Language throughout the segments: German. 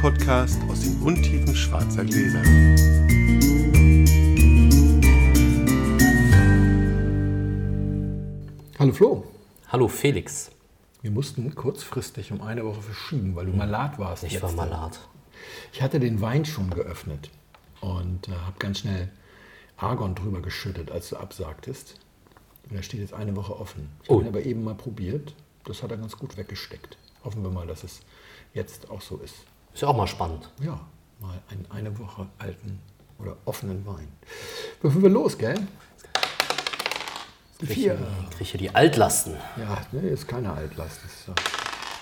Podcast aus den Untiefen schwarzer Gläser. Hallo Flo. Hallo Felix. Wir mussten kurzfristig um eine Woche verschieben, weil du malat warst. Ich war malat. Ich hatte den Wein schon geöffnet und äh, habe ganz schnell Argon drüber geschüttet, als du absagtest. Und er steht jetzt eine Woche offen. Ich Oh. habe ihn aber eben mal probiert. Das hat er ganz gut weggesteckt. Hoffen wir mal, dass es jetzt auch so ist. Ist ja auch mal spannend. Ja, mal einen eine Woche alten oder offenen Wein. Würfeln wir los, gell? Die vier. Ich kriege hier die Altlasten. Ja, ne, ist keine Altlast. Ist,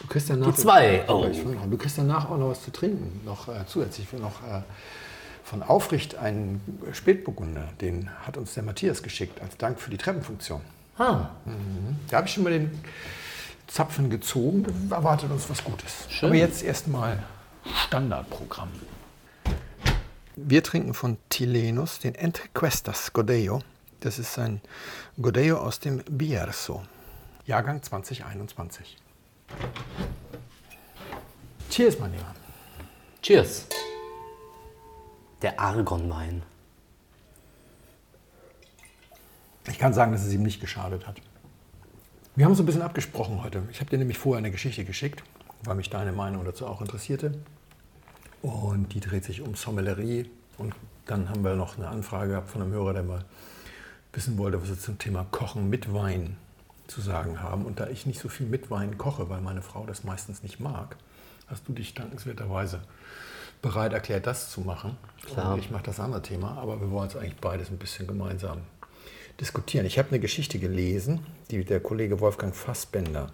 du kriegst danach, Die zwei. Oh. Du kriegst danach auch noch was zu trinken. Noch äh, zusätzlich noch äh, von Aufricht einen Spätburgunder. Den hat uns der Matthias geschickt als Dank für die Treppenfunktion. Ah, Da habe ich schon mal den Zapfen gezogen. Erwartet uns was Gutes. Schön. Aber jetzt erstmal Standardprogramm. Wir trinken von Tilenus den Entrequestas Godello. Das ist ein Godello aus dem Bierzo. Jahrgang 2021. Cheers, mein Lieber. cheers. Der Argonwein. Ich kann sagen, dass es ihm nicht geschadet hat. Wir haben so ein bisschen abgesprochen heute. Ich habe dir nämlich vorher eine Geschichte geschickt, weil mich deine Meinung dazu auch interessierte. Und die dreht sich um Sommelerie. Und dann haben wir noch eine Anfrage gehabt von einem Hörer, der mal wissen wollte, was wir zum Thema Kochen mit Wein zu sagen haben. Und da ich nicht so viel mit Wein koche, weil meine Frau das meistens nicht mag, hast du dich dankenswerterweise bereit erklärt, das zu machen. Klar. Und ich mache das andere Thema, aber wir wollen es eigentlich beides ein bisschen gemeinsam diskutieren. Ich habe eine Geschichte gelesen, die der Kollege Wolfgang Fassbender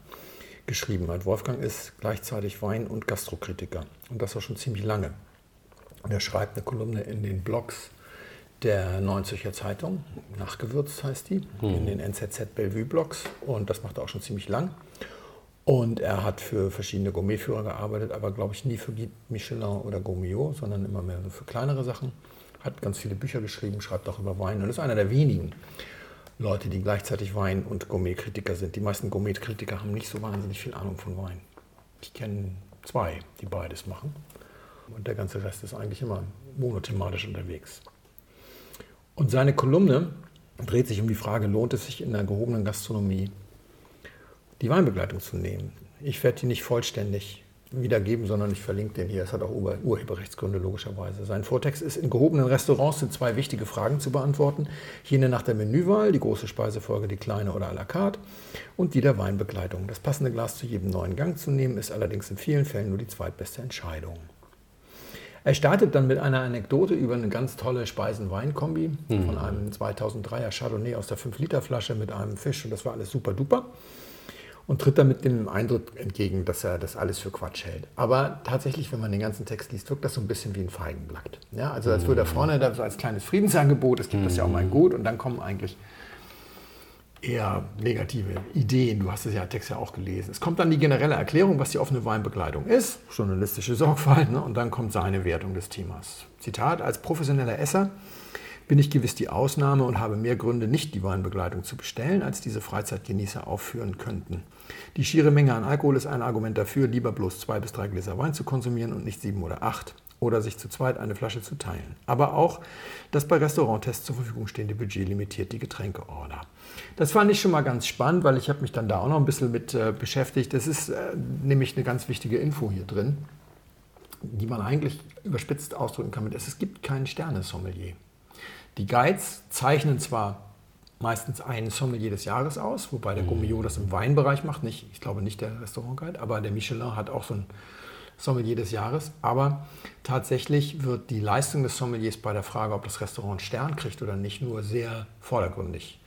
geschrieben hat. Wolfgang ist gleichzeitig Wein- und Gastrokritiker und das auch schon ziemlich lange. Und er schreibt eine Kolumne in den Blogs der Neuen Zürcher Zeitung, nachgewürzt heißt die, in den NZZ Bellevue Blogs und das macht er auch schon ziemlich lang. Und er hat für verschiedene Gourmetführer gearbeitet, aber glaube ich nie für Michelin oder Gourmillot, sondern immer mehr für kleinere Sachen. Hat ganz viele Bücher geschrieben, schreibt auch über Wein und ist einer der wenigen Leute, die gleichzeitig Wein- und Gourmetkritiker sind. Die meisten Gourmetkritiker haben nicht so wahnsinnig viel Ahnung von Wein. Ich kenne zwei, die beides machen. Und der ganze Rest ist eigentlich immer monothematisch unterwegs. Und seine Kolumne dreht sich um die Frage, lohnt es sich in der gehobenen Gastronomie die Weinbegleitung zu nehmen. Ich werde die nicht vollständig wiedergeben, sondern ich verlinke den hier. Es hat auch Ur Urheberrechtsgründe logischerweise. Sein Vortext ist, in gehobenen Restaurants sind zwei wichtige Fragen zu beantworten. Jene nach der Menüwahl, die große Speisefolge, die kleine oder à la carte und die der Weinbegleitung. Das passende Glas zu jedem neuen Gang zu nehmen, ist allerdings in vielen Fällen nur die zweitbeste Entscheidung. Er startet dann mit einer Anekdote über eine ganz tolle Speisen-Wein-Kombi von einem 2003er Chardonnay aus der 5-Liter-Flasche mit einem Fisch und das war alles super duper und tritt damit dem Eindruck entgegen, dass er das alles für Quatsch hält. Aber tatsächlich, wenn man den ganzen Text liest, wirkt das so ein bisschen wie ein Feigenblatt. Ja, also als würde er vorne da so als kleines Friedensangebot, es gibt das ja auch mal gut und dann kommen eigentlich eher negative Ideen. Du hast es ja Text ja auch gelesen. Es kommt dann die generelle Erklärung, was die offene Weinbegleitung ist, journalistische Sorgfalt, ne? und dann kommt seine Wertung des Themas. Zitat: Als professioneller Esser bin ich gewiss die Ausnahme und habe mehr Gründe, nicht die Weinbegleitung zu bestellen, als diese Freizeitgenießer aufführen könnten. Die schiere Menge an Alkohol ist ein Argument dafür, lieber bloß zwei bis drei Gläser Wein zu konsumieren und nicht sieben oder acht oder sich zu zweit eine Flasche zu teilen. Aber auch das bei Restauranttests zur Verfügung stehende Budget limitiert die Getränkeorder. Das fand ich schon mal ganz spannend, weil ich habe mich dann da auch noch ein bisschen mit äh, beschäftigt. Das ist äh, nämlich eine ganz wichtige Info hier drin, die man eigentlich überspitzt ausdrücken kann mit, es gibt keinen Sternesommelier. Die Guides zeichnen zwar meistens einen Sommelier des Jahres aus, wobei der Gourmillot das im Weinbereich macht, nicht, ich glaube nicht der Restaurantguide, aber der Michelin hat auch so ein Sommelier des Jahres. Aber tatsächlich wird die Leistung des Sommeliers bei der Frage, ob das Restaurant einen Stern kriegt oder nicht, nur sehr vordergründig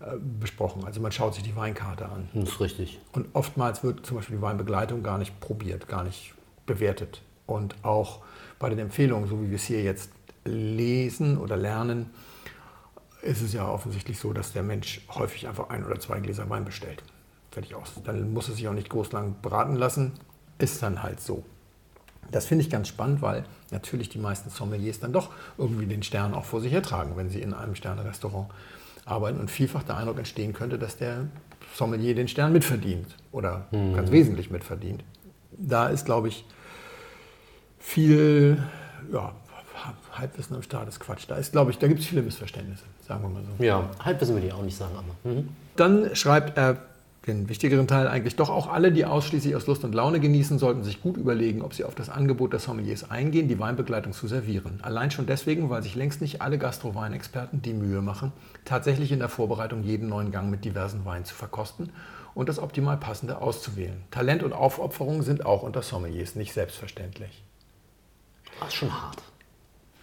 äh, besprochen. Also man schaut sich die Weinkarte an. Das ist richtig. Und oftmals wird zum Beispiel die Weinbegleitung gar nicht probiert, gar nicht bewertet. Und auch bei den Empfehlungen, so wie wir es hier jetzt lesen oder lernen, ist es ja offensichtlich so, dass der Mensch häufig einfach ein oder zwei Gläser Wein bestellt. Fertig aus. Dann muss es sich auch nicht groß lang beraten lassen. Ist dann halt so. Das finde ich ganz spannend, weil natürlich die meisten Sommeliers dann doch irgendwie den Stern auch vor sich hertragen, wenn sie in einem Sterne-Restaurant arbeiten und vielfach der Eindruck entstehen könnte, dass der Sommelier den Stern mitverdient oder ganz wesentlich mitverdient. Da ist, glaube ich, viel ja, Halbwissen am Start ist Quatsch. Da ist, glaube ich, da gibt es viele Missverständnisse, sagen wir mal so. Ja, Halbwissen würde ich auch nicht sagen, aber. Mhm. Dann schreibt er den wichtigeren Teil eigentlich doch auch alle, die ausschließlich aus Lust und Laune genießen, sollten sich gut überlegen, ob sie auf das Angebot der Sommeliers eingehen, die Weinbegleitung zu servieren. Allein schon deswegen, weil sich längst nicht alle Gastro-Weinexperten die Mühe machen, tatsächlich in der Vorbereitung jeden neuen Gang mit diversen Weinen zu verkosten und das optimal passende auszuwählen. Talent und Aufopferung sind auch unter Sommeliers nicht selbstverständlich. Das ist schon hart.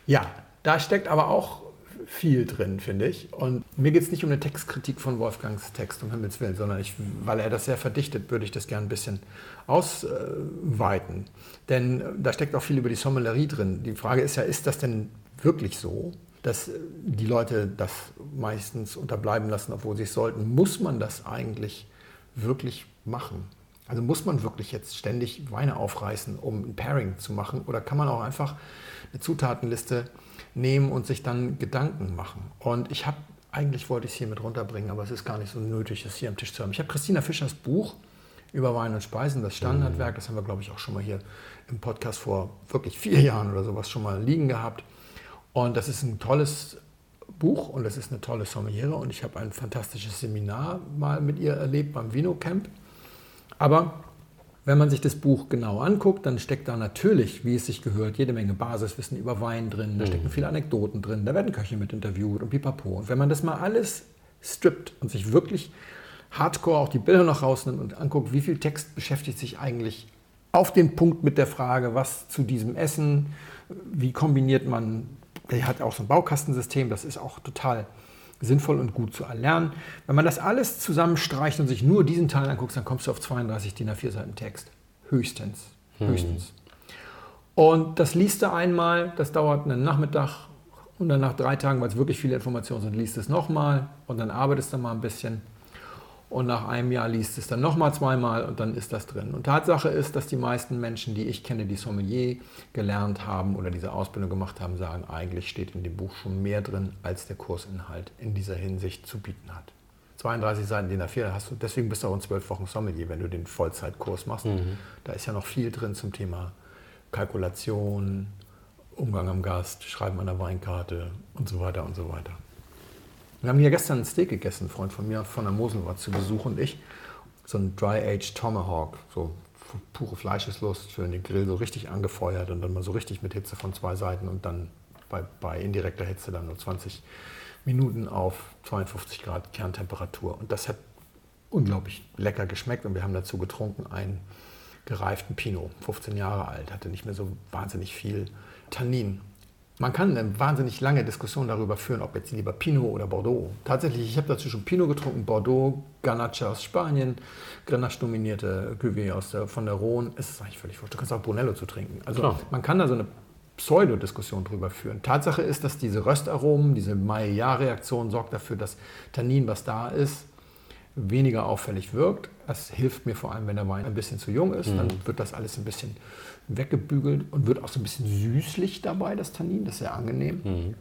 Ja, da steckt aber auch viel drin, finde ich. Und mir geht es nicht um eine Textkritik von Wolfgangs Text, um Himmels Willen, sondern ich, weil er das sehr verdichtet, würde ich das gerne ein bisschen ausweiten. Denn da steckt auch viel über die Sommelerie drin. Die Frage ist ja, ist das denn wirklich so? dass die Leute das meistens unterbleiben lassen, obwohl sie es sollten. Muss man das eigentlich wirklich machen? Also muss man wirklich jetzt ständig Weine aufreißen, um ein Pairing zu machen? Oder kann man auch einfach eine Zutatenliste nehmen und sich dann Gedanken machen. Und ich habe, eigentlich wollte ich es hier mit runterbringen, aber es ist gar nicht so nötig, es hier am Tisch zu haben. Ich habe Christina Fischers Buch über Wein und Speisen, das Standardwerk, das haben wir, glaube ich, auch schon mal hier im Podcast vor wirklich vier Jahren oder sowas schon mal liegen gehabt. Und das ist ein tolles Buch und es ist eine tolle Sommeliere und ich habe ein fantastisches Seminar mal mit ihr erlebt beim Vino Camp. Aber wenn man sich das Buch genau anguckt, dann steckt da natürlich, wie es sich gehört, jede Menge Basiswissen über Wein drin, da stecken mhm. viele Anekdoten drin, da werden Köche mit interviewt und pipapo. Und wenn man das mal alles strippt und sich wirklich hardcore auch die Bilder noch rausnimmt und anguckt, wie viel Text beschäftigt sich eigentlich auf den Punkt mit der Frage, was zu diesem Essen, wie kombiniert man, der hat auch so ein Baukastensystem, das ist auch total sinnvoll und gut zu erlernen. Wenn man das alles zusammenstreicht und sich nur diesen Teil anguckt, dann kommst du auf 32 DIN A4 Seiten Text. Höchstens. Hm. Höchstens. Und das liest du einmal, das dauert einen Nachmittag und dann nach drei Tagen, weil es wirklich viele Informationen sind, liest es nochmal und dann arbeitest du mal ein bisschen und nach einem Jahr liest es dann nochmal zweimal und dann ist das drin. Und Tatsache ist, dass die meisten Menschen, die ich kenne, die Sommelier gelernt haben oder diese Ausbildung gemacht haben, sagen, eigentlich steht in dem Buch schon mehr drin, als der Kursinhalt in dieser Hinsicht zu bieten hat. 32 Seiten DIN A4 hast du, deswegen bist du auch in zwölf Wochen Sommelier, wenn du den Vollzeitkurs machst. Mhm. Da ist ja noch viel drin zum Thema Kalkulation, Umgang am Gast, Schreiben an der Weinkarte und so weiter und so weiter. Wir haben hier gestern ein Steak gegessen, ein Freund von mir von der Mosel war zu Besuch und ich. So ein Dry-Aged Tomahawk, so pure Fleischeslust für den Grill, so richtig angefeuert und dann mal so richtig mit Hitze von zwei Seiten und dann bei, bei indirekter Hitze dann nur 20 Minuten auf 52 Grad Kerntemperatur. Und das hat unglaublich lecker geschmeckt und wir haben dazu getrunken einen gereiften Pinot, 15 Jahre alt, hatte nicht mehr so wahnsinnig viel Tannin. Man kann eine wahnsinnig lange Diskussion darüber führen, ob jetzt lieber Pinot oder Bordeaux. Tatsächlich, ich habe dazu schon Pinot getrunken, Bordeaux, Garnacha aus Spanien, Grenache nominierte Cuvée aus der, von der Rhone. Es ist eigentlich völlig wurscht. Du kannst auch Brunello zu trinken. Also Klar. man kann da so eine Pseudodiskussion drüber führen. Tatsache ist, dass diese Röstaromen, diese Maillard-Reaktion sorgt dafür, dass Tannin, was da ist, weniger auffällig wirkt. Das hilft mir vor allem, wenn der Wein ein bisschen zu jung ist. Mhm. Dann wird das alles ein bisschen weggebügelt und wird auch so ein bisschen süßlich dabei, das Tannin. Das ist sehr angenehm. Mhm.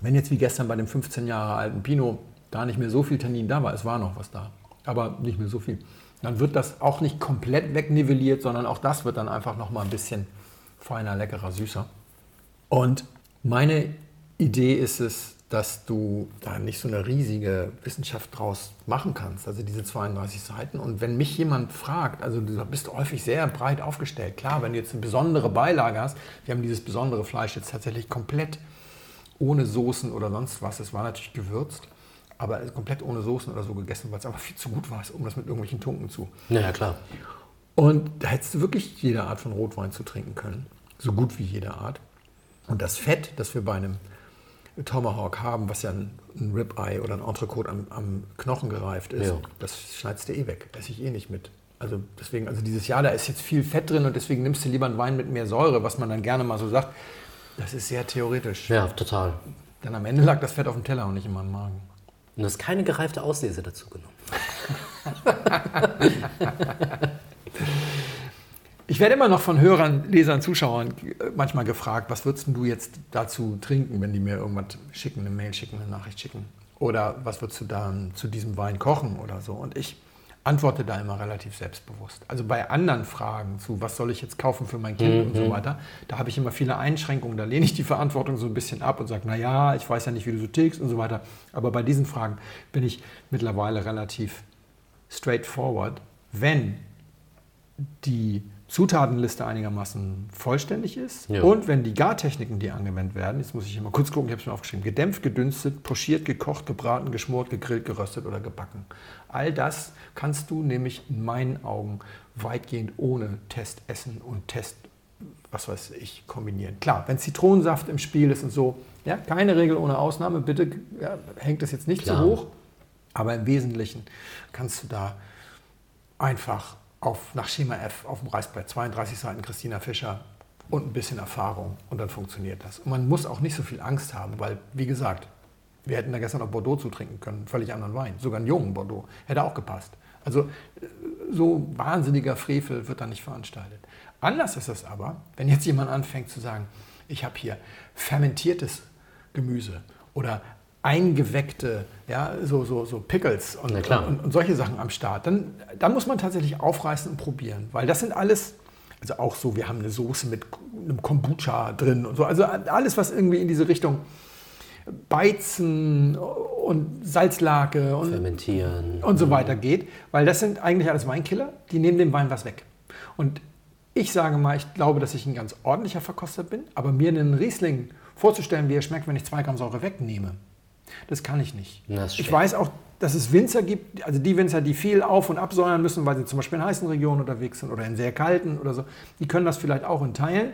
Wenn jetzt wie gestern bei dem 15 Jahre alten Pinot da nicht mehr so viel Tannin da war, es war noch was da, aber nicht mehr so viel, dann wird das auch nicht komplett wegnivelliert, sondern auch das wird dann einfach noch mal ein bisschen feiner, leckerer, süßer. Und meine Idee ist es, dass du da nicht so eine riesige Wissenschaft draus machen kannst, also diese 32 Seiten. Und wenn mich jemand fragt, also du bist häufig sehr breit aufgestellt, klar, wenn du jetzt eine besondere Beilage hast, wir haben dieses besondere Fleisch jetzt tatsächlich komplett ohne Soßen oder sonst was, es war natürlich gewürzt, aber komplett ohne Soßen oder so gegessen, weil es aber viel zu gut war, um das mit irgendwelchen Tunken zu. Ja, klar. Und da hättest du wirklich jede Art von Rotwein zu trinken können, so gut wie jede Art. Und das Fett, das wir bei einem Tomahawk haben, was ja ein, ein Ribeye oder ein Entrecote am, am Knochen gereift ist, ja. das schneidest du eh weg. Esse ich eh nicht mit. Also deswegen, also dieses Jahr, da ist jetzt viel Fett drin und deswegen nimmst du lieber einen Wein mit mehr Säure, was man dann gerne mal so sagt. Das ist sehr theoretisch. Ja, total. Denn am Ende lag das Fett auf dem Teller und nicht in meinem Magen. Und du hast keine gereifte Auslese dazu genommen. Ich werde immer noch von Hörern, Lesern, Zuschauern manchmal gefragt, was würdest du jetzt dazu trinken, wenn die mir irgendwas schicken, eine Mail schicken, eine Nachricht schicken? Oder was würdest du dann zu diesem Wein kochen oder so? Und ich antworte da immer relativ selbstbewusst. Also bei anderen Fragen zu, was soll ich jetzt kaufen für mein Kind und so weiter, da habe ich immer viele Einschränkungen. Da lehne ich die Verantwortung so ein bisschen ab und sage, na ja, ich weiß ja nicht, wie du so tickst und so weiter. Aber bei diesen Fragen bin ich mittlerweile relativ straightforward. Wenn die Zutatenliste einigermaßen vollständig ist Ja. und wenn die Gartechniken, die angewendet werden, jetzt muss ich mal kurz gucken, ich habe es mir aufgeschrieben, gedämpft, gedünstet, pochiert, gekocht, gebraten, geschmort, gegrillt, geröstet oder gebacken. All das kannst du nämlich in meinen Augen weitgehend ohne Test essen und Test, was weiß ich, kombinieren. Klar, wenn Zitronensaft im Spiel ist und so, ja, keine Regel ohne Ausnahme, bitte ja, hängt das jetzt nicht Klar. so hoch, aber im Wesentlichen kannst du da einfach auf, nach Schema F auf dem Reißbrett, 32 Seiten Christina Fischer und ein bisschen Erfahrung und dann funktioniert das. Und man muss auch nicht so viel Angst haben, weil, wie gesagt, wir hätten da gestern auch Bordeaux zutrinken können, völlig anderen Wein, sogar einen jungen Bordeaux, hätte auch gepasst. Also so wahnsinniger Frevel wird da nicht veranstaltet. Anders ist es aber, wenn jetzt jemand anfängt zu sagen, ich habe hier fermentiertes Gemüse oder eingeweckte, ja, so, so, so Pickles und, klar. und, und solche Sachen am Start, dann, dann muss man tatsächlich aufreißen und probieren, weil das sind alles, also auch so, wir haben eine Soße mit einem Kombucha drin und so, also alles, was irgendwie in diese Richtung Beizen und Salzlake und, Fermentieren. und so weiter geht, weil das sind eigentlich alles Weinkiller, die nehmen dem Wein was weg. Und ich sage mal, ich glaube, dass ich ein ganz ordentlicher Verkoster bin, aber mir einen Riesling vorzustellen, wie er schmeckt, wenn ich zwei Gramm Säure wegnehme, das kann ich nicht. Ich weiß auch, dass es Winzer gibt, also die Winzer, die viel auf- und absäuern müssen, weil sie zum Beispiel in heißen Regionen unterwegs sind oder in sehr kalten oder so, die können das vielleicht auch in Teilen.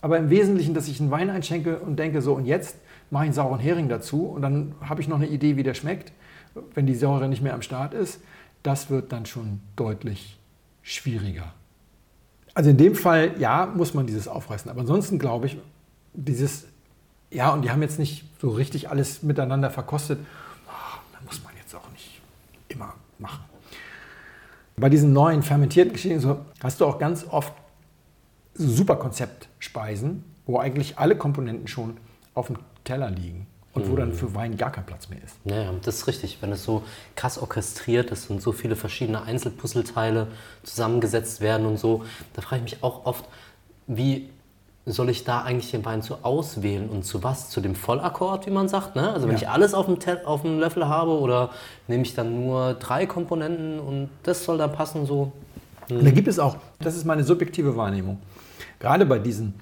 Aber im Wesentlichen, dass ich einen Wein einschenke und denke, so und jetzt mache ich einen sauren Hering dazu und dann habe ich noch eine Idee, wie der schmeckt, wenn die Säure nicht mehr am Start ist, das wird dann schon deutlich schwieriger. Also in dem Fall, ja, muss man dieses aufreißen. Aber ansonsten glaube ich, dieses, ja, und die haben jetzt nicht so richtig alles miteinander verkostet, ah, da muss man jetzt auch nicht immer machen. Bei diesen neuen fermentierten Geschichten so, hast du auch ganz oft super Konzeptspeisen, wo eigentlich alle Komponenten schon auf dem Teller liegen und wo dann für Wein gar kein Platz mehr ist. Ja, ja, das ist richtig. Wenn es so krass orchestriert ist und so viele verschiedene Einzelpuzzleteile zusammengesetzt werden und so, da frage ich mich auch oft, wie soll ich da eigentlich den Wein zu auswählen und zu was? Zu dem Vollakkord, wie man sagt? Ne? Also wenn Ja. ich alles auf dem, Te- auf dem Löffel habe oder nehme ich dann nur drei Komponenten und das soll dann passen so? Und da gibt es auch, das ist meine subjektive Wahrnehmung, gerade bei diesen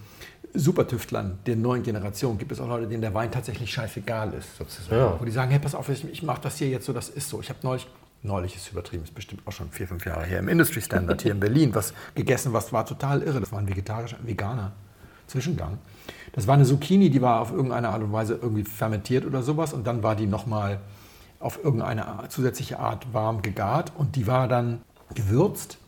Supertüftlern der neuen Generation gibt es auch Leute, denen der Wein tatsächlich scheißegal ist, sozusagen. Ja. Wo die sagen, hey, pass auf, ich, ich mache das hier jetzt so, das ist so. Ich habe neulich, neulich ist übertrieben, ist bestimmt auch schon vier, fünf Jahre her, im Industry Standard hier in Berlin, was gegessen, was war total irre. Das war ein vegetarischer, ein veganer Zwischengang. Das war eine Zucchini, die war auf irgendeine Art und Weise irgendwie fermentiert oder sowas und dann war die nochmal auf irgendeine zusätzliche Art warm gegart und die war dann gewürzt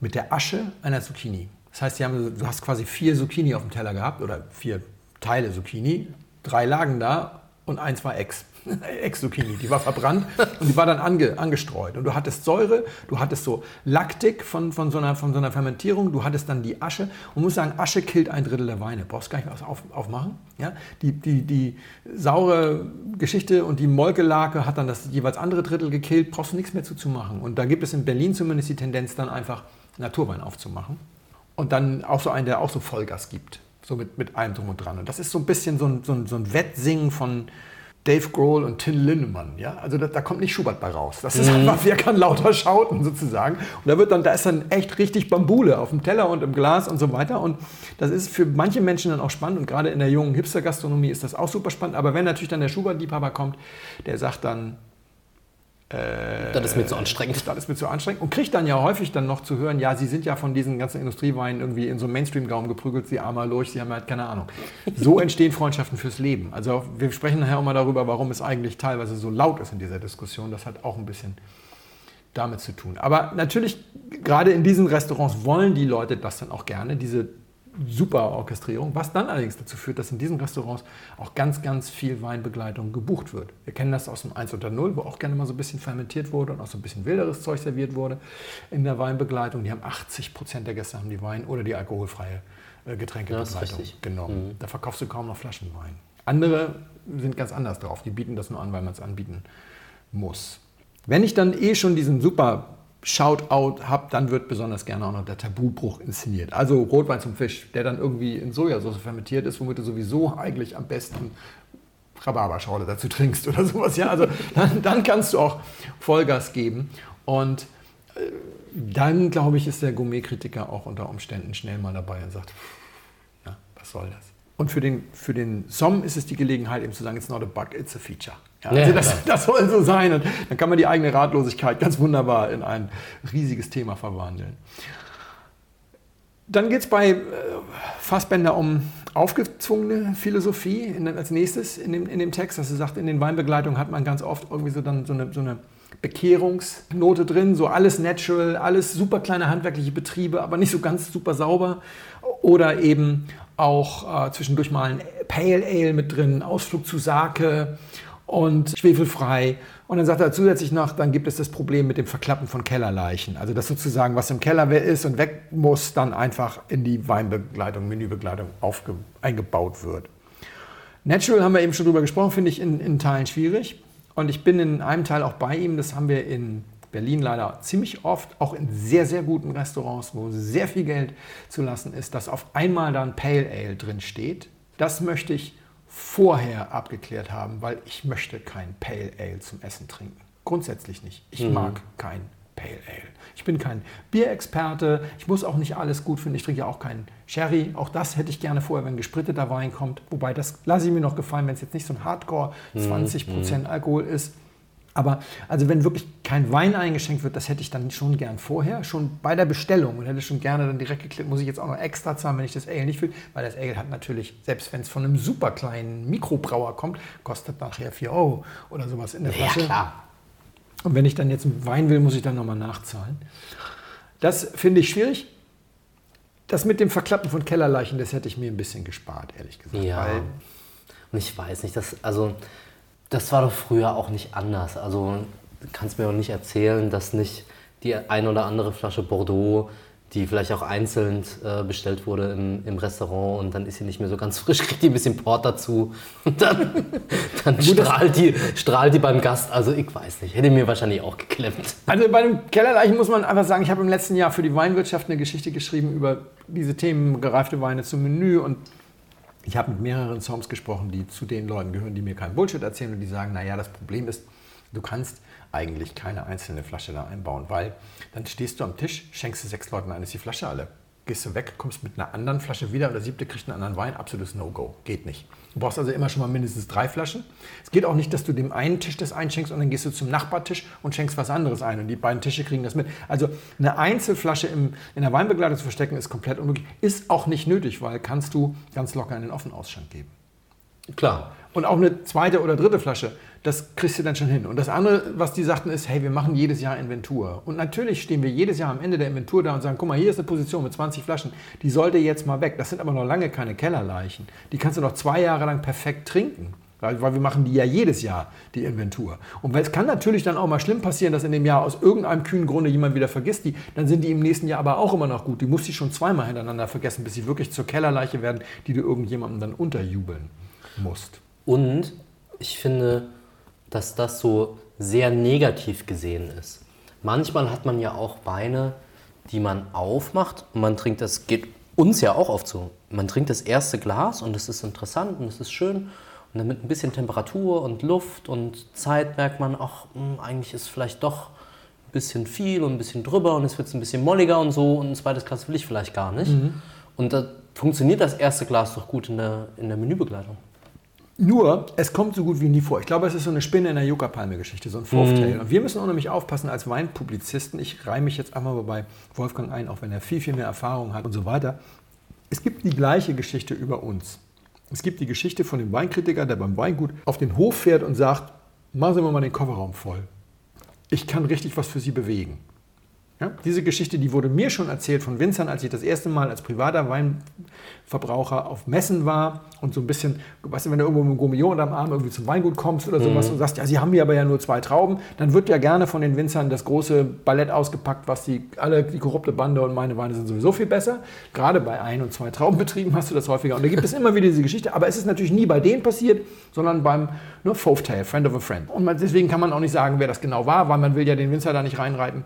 mit der Asche einer Zucchini. Das heißt, haben, du hast quasi vier Zucchini auf dem Teller gehabt oder vier Teile Zucchini, drei lagen da und eins war Ex. Ex-Zucchini, die war verbrannt und die war dann ange, angestreut. Und du hattest Säure, du hattest so Laktik von, von, so einer, von so einer Fermentierung, du hattest dann die Asche. Und muss sagen, Asche killt ein Drittel der Weine. Brauchst gar nicht was auf, aufmachen. Ja? Die, die, die saure Geschichte und die Molkelake hat dann das jeweils andere Drittel gekillt, brauchst du nichts mehr zu, zu machen. Und da gibt es in Berlin zumindest die Tendenz, dann einfach Naturwein aufzumachen. Und dann auch so einen, der auch so Vollgas gibt. So mit, mit allem drum und dran. Und das ist so ein bisschen so ein, so ein, so ein Wettsingen von Dave Grohl und Till Lindemann. Ja? Also da, da kommt nicht Schubert bei raus. Das ist einfach, wer kann lauter schauten sozusagen. Und da, wird dann, da ist dann echt richtig Bambule auf dem Teller und im Glas und so weiter. Und das ist für manche Menschen dann auch spannend. Und gerade in der jungen Hipster-Gastronomie ist das auch super spannend. Aber wenn natürlich dann der Schubert-Liebhaber kommt, der sagt dann, Das ist mir zu anstrengend. das ist mir zu anstrengend und kriegt dann ja häufig dann noch zu hören, ja, Sie sind ja von diesen ganzen Industrieweinen irgendwie in so einen Mainstream-Gaum geprügelt, Sie armer Lurch, Sie haben halt keine Ahnung. So entstehen Freundschaften fürs Leben. Also wir sprechen nachher auch mal darüber, warum es eigentlich teilweise so laut ist in dieser Diskussion. Das hat auch ein bisschen damit zu tun. Aber natürlich, gerade in diesen Restaurants wollen die Leute das dann auch gerne, diese super Orchestrierung, was dann allerdings dazu führt, dass in diesen Restaurants auch ganz, ganz viel Weinbegleitung gebucht wird. Wir kennen das aus dem 1 unter 0, wo auch gerne mal so ein bisschen fermentiert wurde und auch so ein bisschen wilderes Zeug serviert wurde in der Weinbegleitung. Die haben 80 Prozent der Gäste haben die Wein oder die alkoholfreie äh, Getränkebegleitung. Ja, richtig. Genau. Da verkaufst du kaum noch Flaschenwein. Andere sind ganz anders drauf. Die bieten das nur an, weil man es anbieten muss. Wenn ich dann eh schon diesen super Shoutout habe, dann wird besonders gerne auch noch der Tabubruch inszeniert. Also Rotwein zum Fisch, der dann irgendwie in Sojasauce fermentiert ist, womit du sowieso eigentlich am besten Rhabarberschorle dazu trinkst oder sowas. Ja, also dann, dann kannst du auch Vollgas geben. Und äh, dann, glaube ich, ist der Gourmet-Kritiker auch unter Umständen schnell mal dabei und sagt, ja, was soll das? Und für den, für den Som ist es die Gelegenheit, eben zu sagen, it's not a bug, it's a feature. Ja, also Ja, das, das soll so sein. Und dann kann man die eigene Ratlosigkeit ganz wunderbar in ein riesiges Thema verwandeln. Dann geht es bei äh, Fassbender um aufgezwungene Philosophie in, als nächstes in dem, in dem Text. dass er sagt, in den Weinbegleitungen hat man ganz oft irgendwie so, dann so, eine, so eine Bekehrungsnote drin, so alles natural, alles super kleine handwerkliche Betriebe, aber nicht so ganz super sauber. Oder eben auch äh, zwischendurch mal ein Pale Ale mit drin, Ausflug zu Sake und schwefelfrei. Und dann sagt er zusätzlich noch, dann gibt es das Problem mit dem Verklappen von Kellerleichen. Also dass sozusagen, was im Keller ist und weg muss, dann einfach in die Weinbegleitung, Menübegleitung eingebaut wird. Natural haben wir eben schon drüber gesprochen, finde ich in, in Teilen schwierig. Und ich bin in einem Teil auch bei ihm, das haben wir in Berlin leider ziemlich oft, auch in sehr, sehr guten Restaurants, wo sehr viel Geld zu lassen ist, dass auf einmal da ein Pale Ale drin steht. Das möchte ich vorher abgeklärt haben, weil ich möchte kein Pale Ale zum Essen trinken. Grundsätzlich nicht. Ich mag kein Pale Ale. Ich bin kein Bierexperte. Ich muss auch nicht alles gut finden. Ich trinke ja auch keinen Sherry. Auch das hätte ich gerne vorher, wenn gespritteter Wein kommt. Wobei das lasse ich mir noch gefallen, wenn es jetzt nicht so ein Hardcore 20% Alkohol ist. Aber also wenn wirklich kein Wein eingeschenkt wird, das hätte ich dann schon gern vorher, schon bei der Bestellung und hätte schon gerne dann direkt geklickt, muss ich jetzt auch noch extra zahlen, wenn ich das Ale nicht will, weil das Ale hat natürlich, selbst wenn es von einem super kleinen Mikrobrauer kommt, kostet nachher 4 Euro oder sowas in der Ja, Flasche. klar. Und wenn ich dann jetzt einen Wein will, muss ich dann nochmal nachzahlen. Das finde ich schwierig. Das mit dem Verklappen von Kellerleichen, das hätte ich mir ein bisschen gespart, ehrlich gesagt. Ja. Weil Und ich weiß nicht, das, also, das war doch früher auch nicht anders. Also, du kannst mir auch nicht erzählen, dass nicht die ein oder andere Flasche Bordeaux, die vielleicht auch einzeln äh, bestellt wurde im, im Restaurant und dann ist sie nicht mehr so ganz frisch, kriegt die ein bisschen Port dazu und dann, dann strahlt, die, strahlt die beim Gast. Also, ich weiß nicht, hätte mir wahrscheinlich auch geklemmt. Also bei den Kellerleichen muss man einfach sagen, ich habe im letzten Jahr für die Weinwirtschaft eine Geschichte geschrieben über diese Themen gereifte Weine zum Menü und ich habe mit mehreren Songs gesprochen, die zu den Leuten gehören, die mir keinen Bullshit erzählen und die sagen, naja, das Problem ist, du kannst eigentlich keine einzelne Flasche da einbauen, weil dann stehst du am Tisch, schenkst du sechs Leuten ein, ist die Flasche alle. Gehst du weg, kommst mit einer anderen Flasche wieder und der siebte kriegt einen anderen Wein, absolutes No-Go, geht nicht. Du brauchst also immer schon mal mindestens drei Flaschen. Es geht auch nicht, dass du dem einen Tisch das einschenkst und dann gehst du zum Nachbartisch und schenkst was anderes ein und die beiden Tische kriegen das mit. Also eine Einzelflasche im, in der Weinbegleitung zu verstecken ist komplett unmöglich. Ist auch nicht nötig, weil kannst du ganz locker in den Offenausschank geben. Klar. Und auch eine zweite oder dritte Flasche, das kriegst du dann schon hin. Und das andere, was die sagten, ist, hey, wir machen jedes Jahr Inventur. Und natürlich stehen wir jedes Jahr am Ende der Inventur da und sagen, guck mal, hier ist eine Position mit 20 Flaschen, die sollte jetzt mal weg. Das sind aber noch lange keine Kellerleichen. Die kannst du noch zwei Jahre lang perfekt trinken. Weil, wir machen die ja jedes Jahr, die Inventur. Und es kann natürlich dann auch mal schlimm passieren, dass in dem Jahr aus irgendeinem kühnen Grunde jemand wieder vergisst die, dann sind die im nächsten Jahr aber auch immer noch gut. Die musst du schon zweimal hintereinander vergessen, bis sie wirklich zur Kellerleiche werden, die du irgendjemandem dann unterjubeln musst. Und ich finde, dass das so sehr negativ gesehen ist. Manchmal hat man ja auch Weine, die man aufmacht und man trinkt das, geht uns ja auch oft so. Man trinkt das erste Glas und es ist interessant und es ist schön. Und dann mit ein bisschen Temperatur und Luft und Zeit merkt man, ach, hm, eigentlich ist vielleicht doch ein bisschen viel und ein bisschen drüber und es wird ein bisschen molliger und so und ein zweites Glas will ich vielleicht gar nicht. Und da funktioniert das erste Glas doch gut in der, in der Menübegleitung. Nur, es kommt so gut wie nie vor. Ich glaube, es ist so eine Spinne in der Yucca-Palme-Geschichte, so ein Fourth-Tail. Und wir müssen auch nämlich aufpassen als Weinpublizisten. Ich reihe mich jetzt einmal bei Wolfgang ein, auch wenn er viel, viel mehr Erfahrung hat und so weiter. Es gibt die gleiche Geschichte über uns. Es gibt die Geschichte von dem Weinkritiker, der beim Weingut auf den Hof fährt und sagt, machen Sie mal den Kofferraum voll. Ich kann richtig was für Sie bewegen. Ja, diese Geschichte, die wurde mir schon erzählt von Winzern, als ich das erste Mal als privater Weinverbraucher auf Messen war und so ein bisschen, weißt du, wenn du irgendwo mit einem Gourmillon unterm Arm irgendwie zum Weingut kommst oder sowas und sagst, ja, sie haben hier aber ja nur zwei Trauben, dann wird ja gerne von den Winzern das große Ballett ausgepackt, was die, alle, die korrupte Bande und meine Weine sind sowieso viel besser. Gerade bei ein- und zwei Traubenbetrieben hast du das häufiger. Und da gibt es immer wieder diese Geschichte, aber es ist natürlich nie bei denen passiert, sondern beim nur Fourth Tail, Friend of a Friend. Und man, deswegen kann man auch nicht sagen, wer das genau war, weil man will ja den Winzer da nicht reinreiten.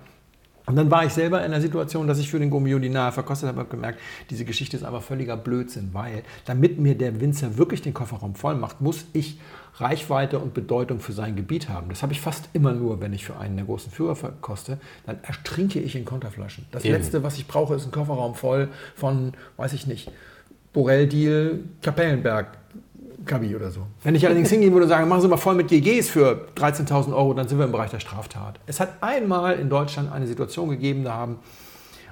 Und dann war ich selber in der Situation, dass ich für den Gomio die nahe verkostet habe, habe gemerkt, diese Geschichte ist aber völliger Blödsinn, weil damit mir der Winzer wirklich den Kofferraum voll macht, muss ich Reichweite und Bedeutung für sein Gebiet haben. Das habe ich fast immer nur, wenn ich für einen der großen Führer verkoste, dann ertrinke ich in Konterflaschen. Das Eben. Letzte, was ich brauche, ist ein Kofferraum voll von, weiß ich nicht, Borel Deal, Kapellenberg, Gabi oder so. Wenn ich allerdings hingehen würde und sagen, machen Sie mal voll mit GGs für 13.000 Euro, dann sind wir im Bereich der Straftat. Es hat einmal in Deutschland eine Situation gegeben, da haben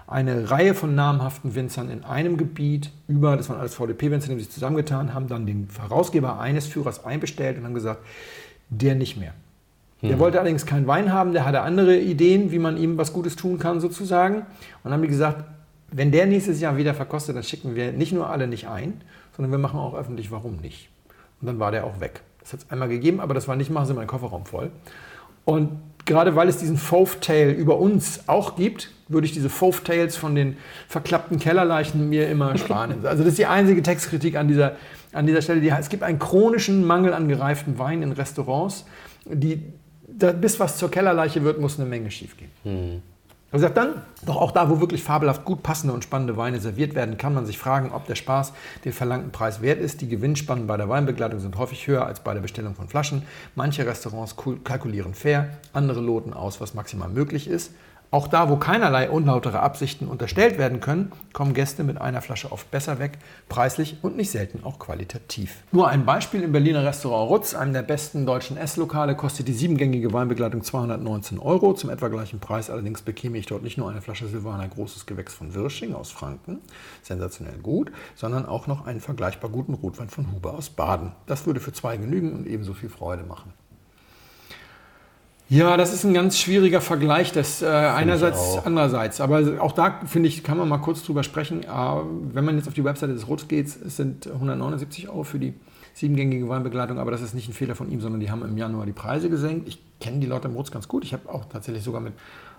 eine Reihe von namhaften Winzern in einem Gebiet über, das waren alles VDP-Winzer, die sich zusammengetan haben, dann den Herausgeber eines Führers einbestellt und haben gesagt, der nicht mehr. Der hm. wollte allerdings keinen Wein haben, der hatte andere Ideen, wie man ihm was Gutes tun kann sozusagen. Und dann haben die gesagt, wenn der nächstes Jahr wieder verkostet, dann schicken wir nicht nur alle nicht ein, sondern wir machen auch öffentlich, warum nicht. Und dann war der auch weg. Das hat es einmal gegeben, aber das war nicht, machen Sie meinen Kofferraum voll. Und gerade weil es diesen Fauve-Tail über uns auch gibt, würde ich diese Fauve-Tails von den verklappten Kellerleichen mir immer sparen. Also das ist die einzige Textkritik an dieser, an dieser Stelle. Die, es gibt einen chronischen Mangel an gereiftem Wein in Restaurants. Die, da, bis was zur Kellerleiche wird, muss eine Menge schiefgehen. Hm. Er sagt dann, doch auch da, wo wirklich fabelhaft gut passende und spannende Weine serviert werden, kann man sich fragen, ob der Spaß den verlangten Preis wert ist. Die Gewinnspannen bei der Weinbegleitung sind häufig höher als bei der Bestellung von Flaschen. Manche Restaurants kalkulieren fair, andere loten aus, was maximal möglich ist. Auch da, wo keinerlei unlautere Absichten unterstellt werden können, kommen Gäste mit einer Flasche oft besser weg, preislich und nicht selten auch qualitativ. Nur ein Beispiel im Berliner Restaurant Rutz, einem der besten deutschen Esslokale, kostet die siebengängige Weinbegleitung 219 Euro. Zum etwa gleichen Preis allerdings bekäme ich dort nicht nur eine Flasche Silvaner großes Gewächs von Wirsching aus Franken, sensationell gut, sondern auch noch einen vergleichbar guten Rotwein von Huber aus Baden. Das würde für zwei genügen und ebenso viel Freude machen. Ja, das ist ein ganz schwieriger Vergleich, das äh, einerseits, andererseits. Aber auch da, finde ich, kann man mal kurz drüber sprechen. Äh, wenn man jetzt auf die Webseite des Rots geht, es sind 179 Euro für die siebengängige Weinbegleitung, aber das ist nicht ein Fehler von ihm, sondern die haben im Januar die Preise gesenkt. Ich kenne die Leute im Rots ganz gut. Ich habe auch tatsächlich sogar mit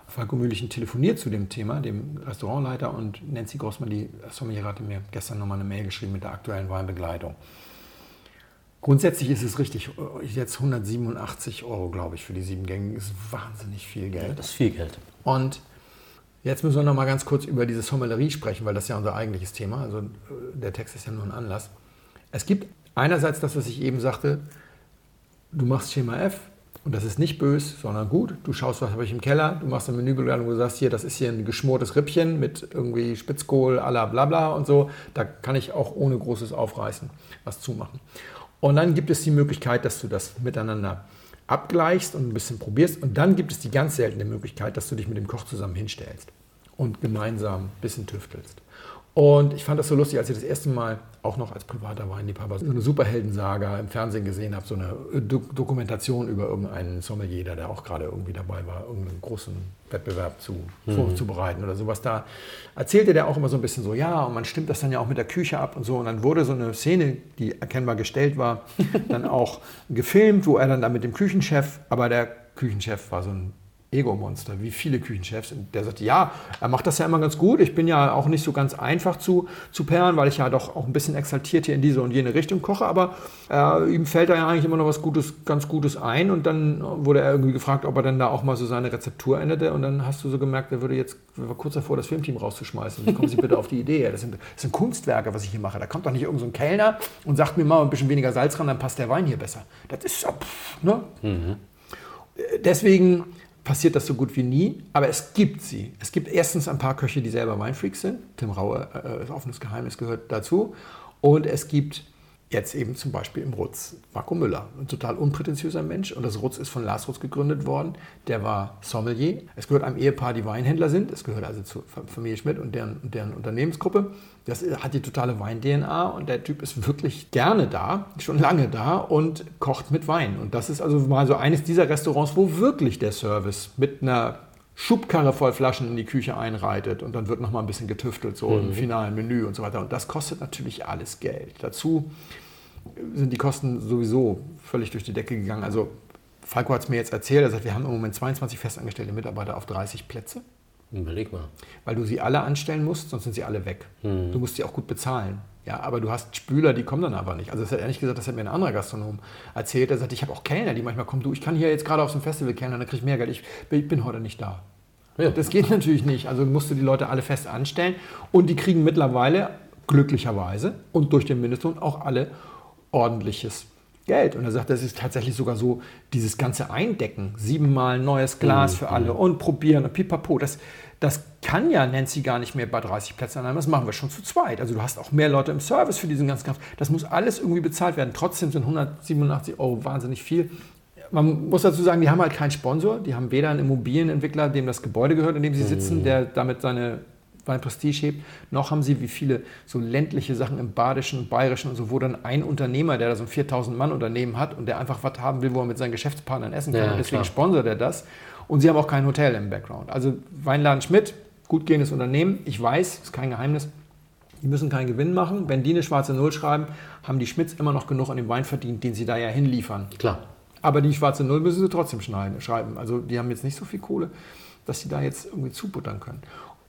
Falco Mühlichen telefoniert zu dem Thema, dem Restaurantleiter und Nancy Grossmann, die Sommelier, hatte mir gestern nochmal eine Mail geschrieben mit der aktuellen Weinbegleitung. Grundsätzlich ist es richtig, jetzt 187 Euro, glaube ich, für die sieben Gänge. Ist wahnsinnig viel Geld. Ja, das ist viel Geld. Und jetzt müssen wir noch mal ganz kurz über diese Sommelerie sprechen, weil das ist ja unser eigentliches Thema. Also äh, der Text ist ja nur ein Anlass. Es gibt einerseits das, was ich eben sagte, du machst Schema F und das ist nicht bös, sondern gut. Du schaust, was habe ich im Keller, du machst eine Menübegleitung, du sagst hier, das ist hier ein geschmortes Rippchen mit irgendwie Spitzkohl, à la bla bla und so. Da kann ich auch ohne großes Aufreißen was zumachen. Und dann gibt es die Möglichkeit, dass du das miteinander abgleichst und ein bisschen probierst. Und dann gibt es die ganz seltene Möglichkeit, dass du dich mit dem Koch zusammen hinstellst und gemeinsam ein bisschen tüftelst. Und ich fand das so lustig, als ich das erste Mal auch noch als privater Weinliebhaber so eine Superheldensaga im Fernsehen gesehen habe, so eine Do Dokumentation über irgendeinen Sommelier, der auch gerade irgendwie dabei war, irgendeinen großen Wettbewerb zu, mhm. vorzubereiten oder sowas. Da erzählte der auch immer so ein bisschen so, ja, und man stimmt das dann ja auch mit der Küche ab und so. Und dann wurde so eine Szene, die erkennbar gestellt war, dann auch gefilmt, wo er dann da mit dem Küchenchef, aber der Küchenchef war so ein Ego-Monster, wie viele Küchenchefs. Und der sagte, ja, er macht das ja immer ganz gut. Ich bin ja auch nicht so ganz einfach zu, zu pairen, weil ich ja doch auch ein bisschen exaltiert hier in diese und jene Richtung koche. Aber äh, ihm fällt da ja eigentlich immer noch was Gutes, ganz Gutes ein. Und dann wurde er irgendwie gefragt, ob er dann da auch mal so seine Rezeptur änderte. Und dann hast du so gemerkt, er würde jetzt war kurz davor, das Filmteam rauszuschmeißen. Wie kommen Sie bitte auf die Idee? Das sind, das sind Kunstwerke, was ich hier mache. Da kommt doch nicht irgendein so Kellner und sagt mir mal ein bisschen weniger Salz ran, dann passt der Wein hier besser. Das ist, pff, ne? Mhm. Deswegen passiert das so gut wie nie, aber es gibt sie. Es gibt erstens ein paar Köche, die selber Weinfreaks sind. Tim Raue, äh, offenes Geheimnis gehört dazu. Und es gibt Jetzt eben zum Beispiel im Rutz. Marco Müller, ein total unprätentiöser Mensch. Und das Rutz ist von Lars Rutz gegründet worden. Der war Sommelier. Es gehört einem Ehepaar, die Weinhändler sind. Es gehört also zur Familie Schmidt und deren, deren Unternehmensgruppe. Das hat die totale Wein-DNA. Und der Typ ist wirklich gerne da, schon lange da und kocht mit Wein. Und das ist also mal so eines dieser Restaurants, wo wirklich der Service mit einer Schubkarre voll Flaschen in die Küche einreitet und dann wird noch mal ein bisschen getüftelt, so mhm. im finalen Menü und so weiter. Und das kostet natürlich alles Geld. Dazu sind die Kosten sowieso völlig durch die Decke gegangen. Also Falco hat es mir jetzt erzählt, er sagt, wir haben im Moment 22 festangestellte Mitarbeiter auf 30 Plätze. Überleg mal. Weil du sie alle anstellen musst, sonst sind sie alle weg. Mhm. Du musst sie auch gut bezahlen. Ja, aber du hast Spüler, die kommen dann aber nicht. Also das hat ehrlich gesagt, das hat mir ein anderer Gastronom erzählt. Er sagt, ich habe auch Kellner, die manchmal kommen, du, ich kann hier jetzt gerade auf einem Festival kellnern, dann kriege ich mehr Geld. Ich, ich bin heute nicht da. Ja. Das geht natürlich nicht. Also musst du die Leute alle fest anstellen. Und die kriegen mittlerweile, glücklicherweise und durch den Mindestlohn, auch alle ordentliches Geld. Und er sagt, das ist tatsächlich sogar so, dieses ganze Eindecken, siebenmal neues Glas mhm. für alle und probieren und pipapo, das, das kann ja Nancy gar nicht mehr bei 30 Plätzen allein. Das machen wir schon zu zweit. Also du hast auch mehr Leute im Service für diesen ganzen Kampf. Das muss alles irgendwie bezahlt werden. Trotzdem sind 187 Euro wahnsinnig viel. Man muss dazu sagen, die haben halt keinen Sponsor. Die haben weder einen Immobilienentwickler, dem das Gebäude gehört, in dem sie sitzen, mhm. der damit seine mein Prestige hebt, noch haben sie wie viele so ländliche Sachen im Badischen, Bayerischen und so, wo dann ein Unternehmer, der da so ein 4000 Mann Unternehmen hat und der einfach was haben will, wo er mit seinen Geschäftspartnern essen kann, ja, deswegen klar. sponsert er das. Und sie haben auch kein Hotel im Background. Also Weinladen Schmidt, gut gehendes Unternehmen, ich weiß, ist kein Geheimnis, die müssen keinen Gewinn machen. Wenn die eine schwarze Null schreiben, haben die Schmidts immer noch genug an dem Wein verdient, den sie da ja hinliefern. Klar. Aber die schwarze Null müssen sie trotzdem schreiben. Also die haben jetzt nicht so viel Kohle, dass sie da jetzt irgendwie zubuttern können.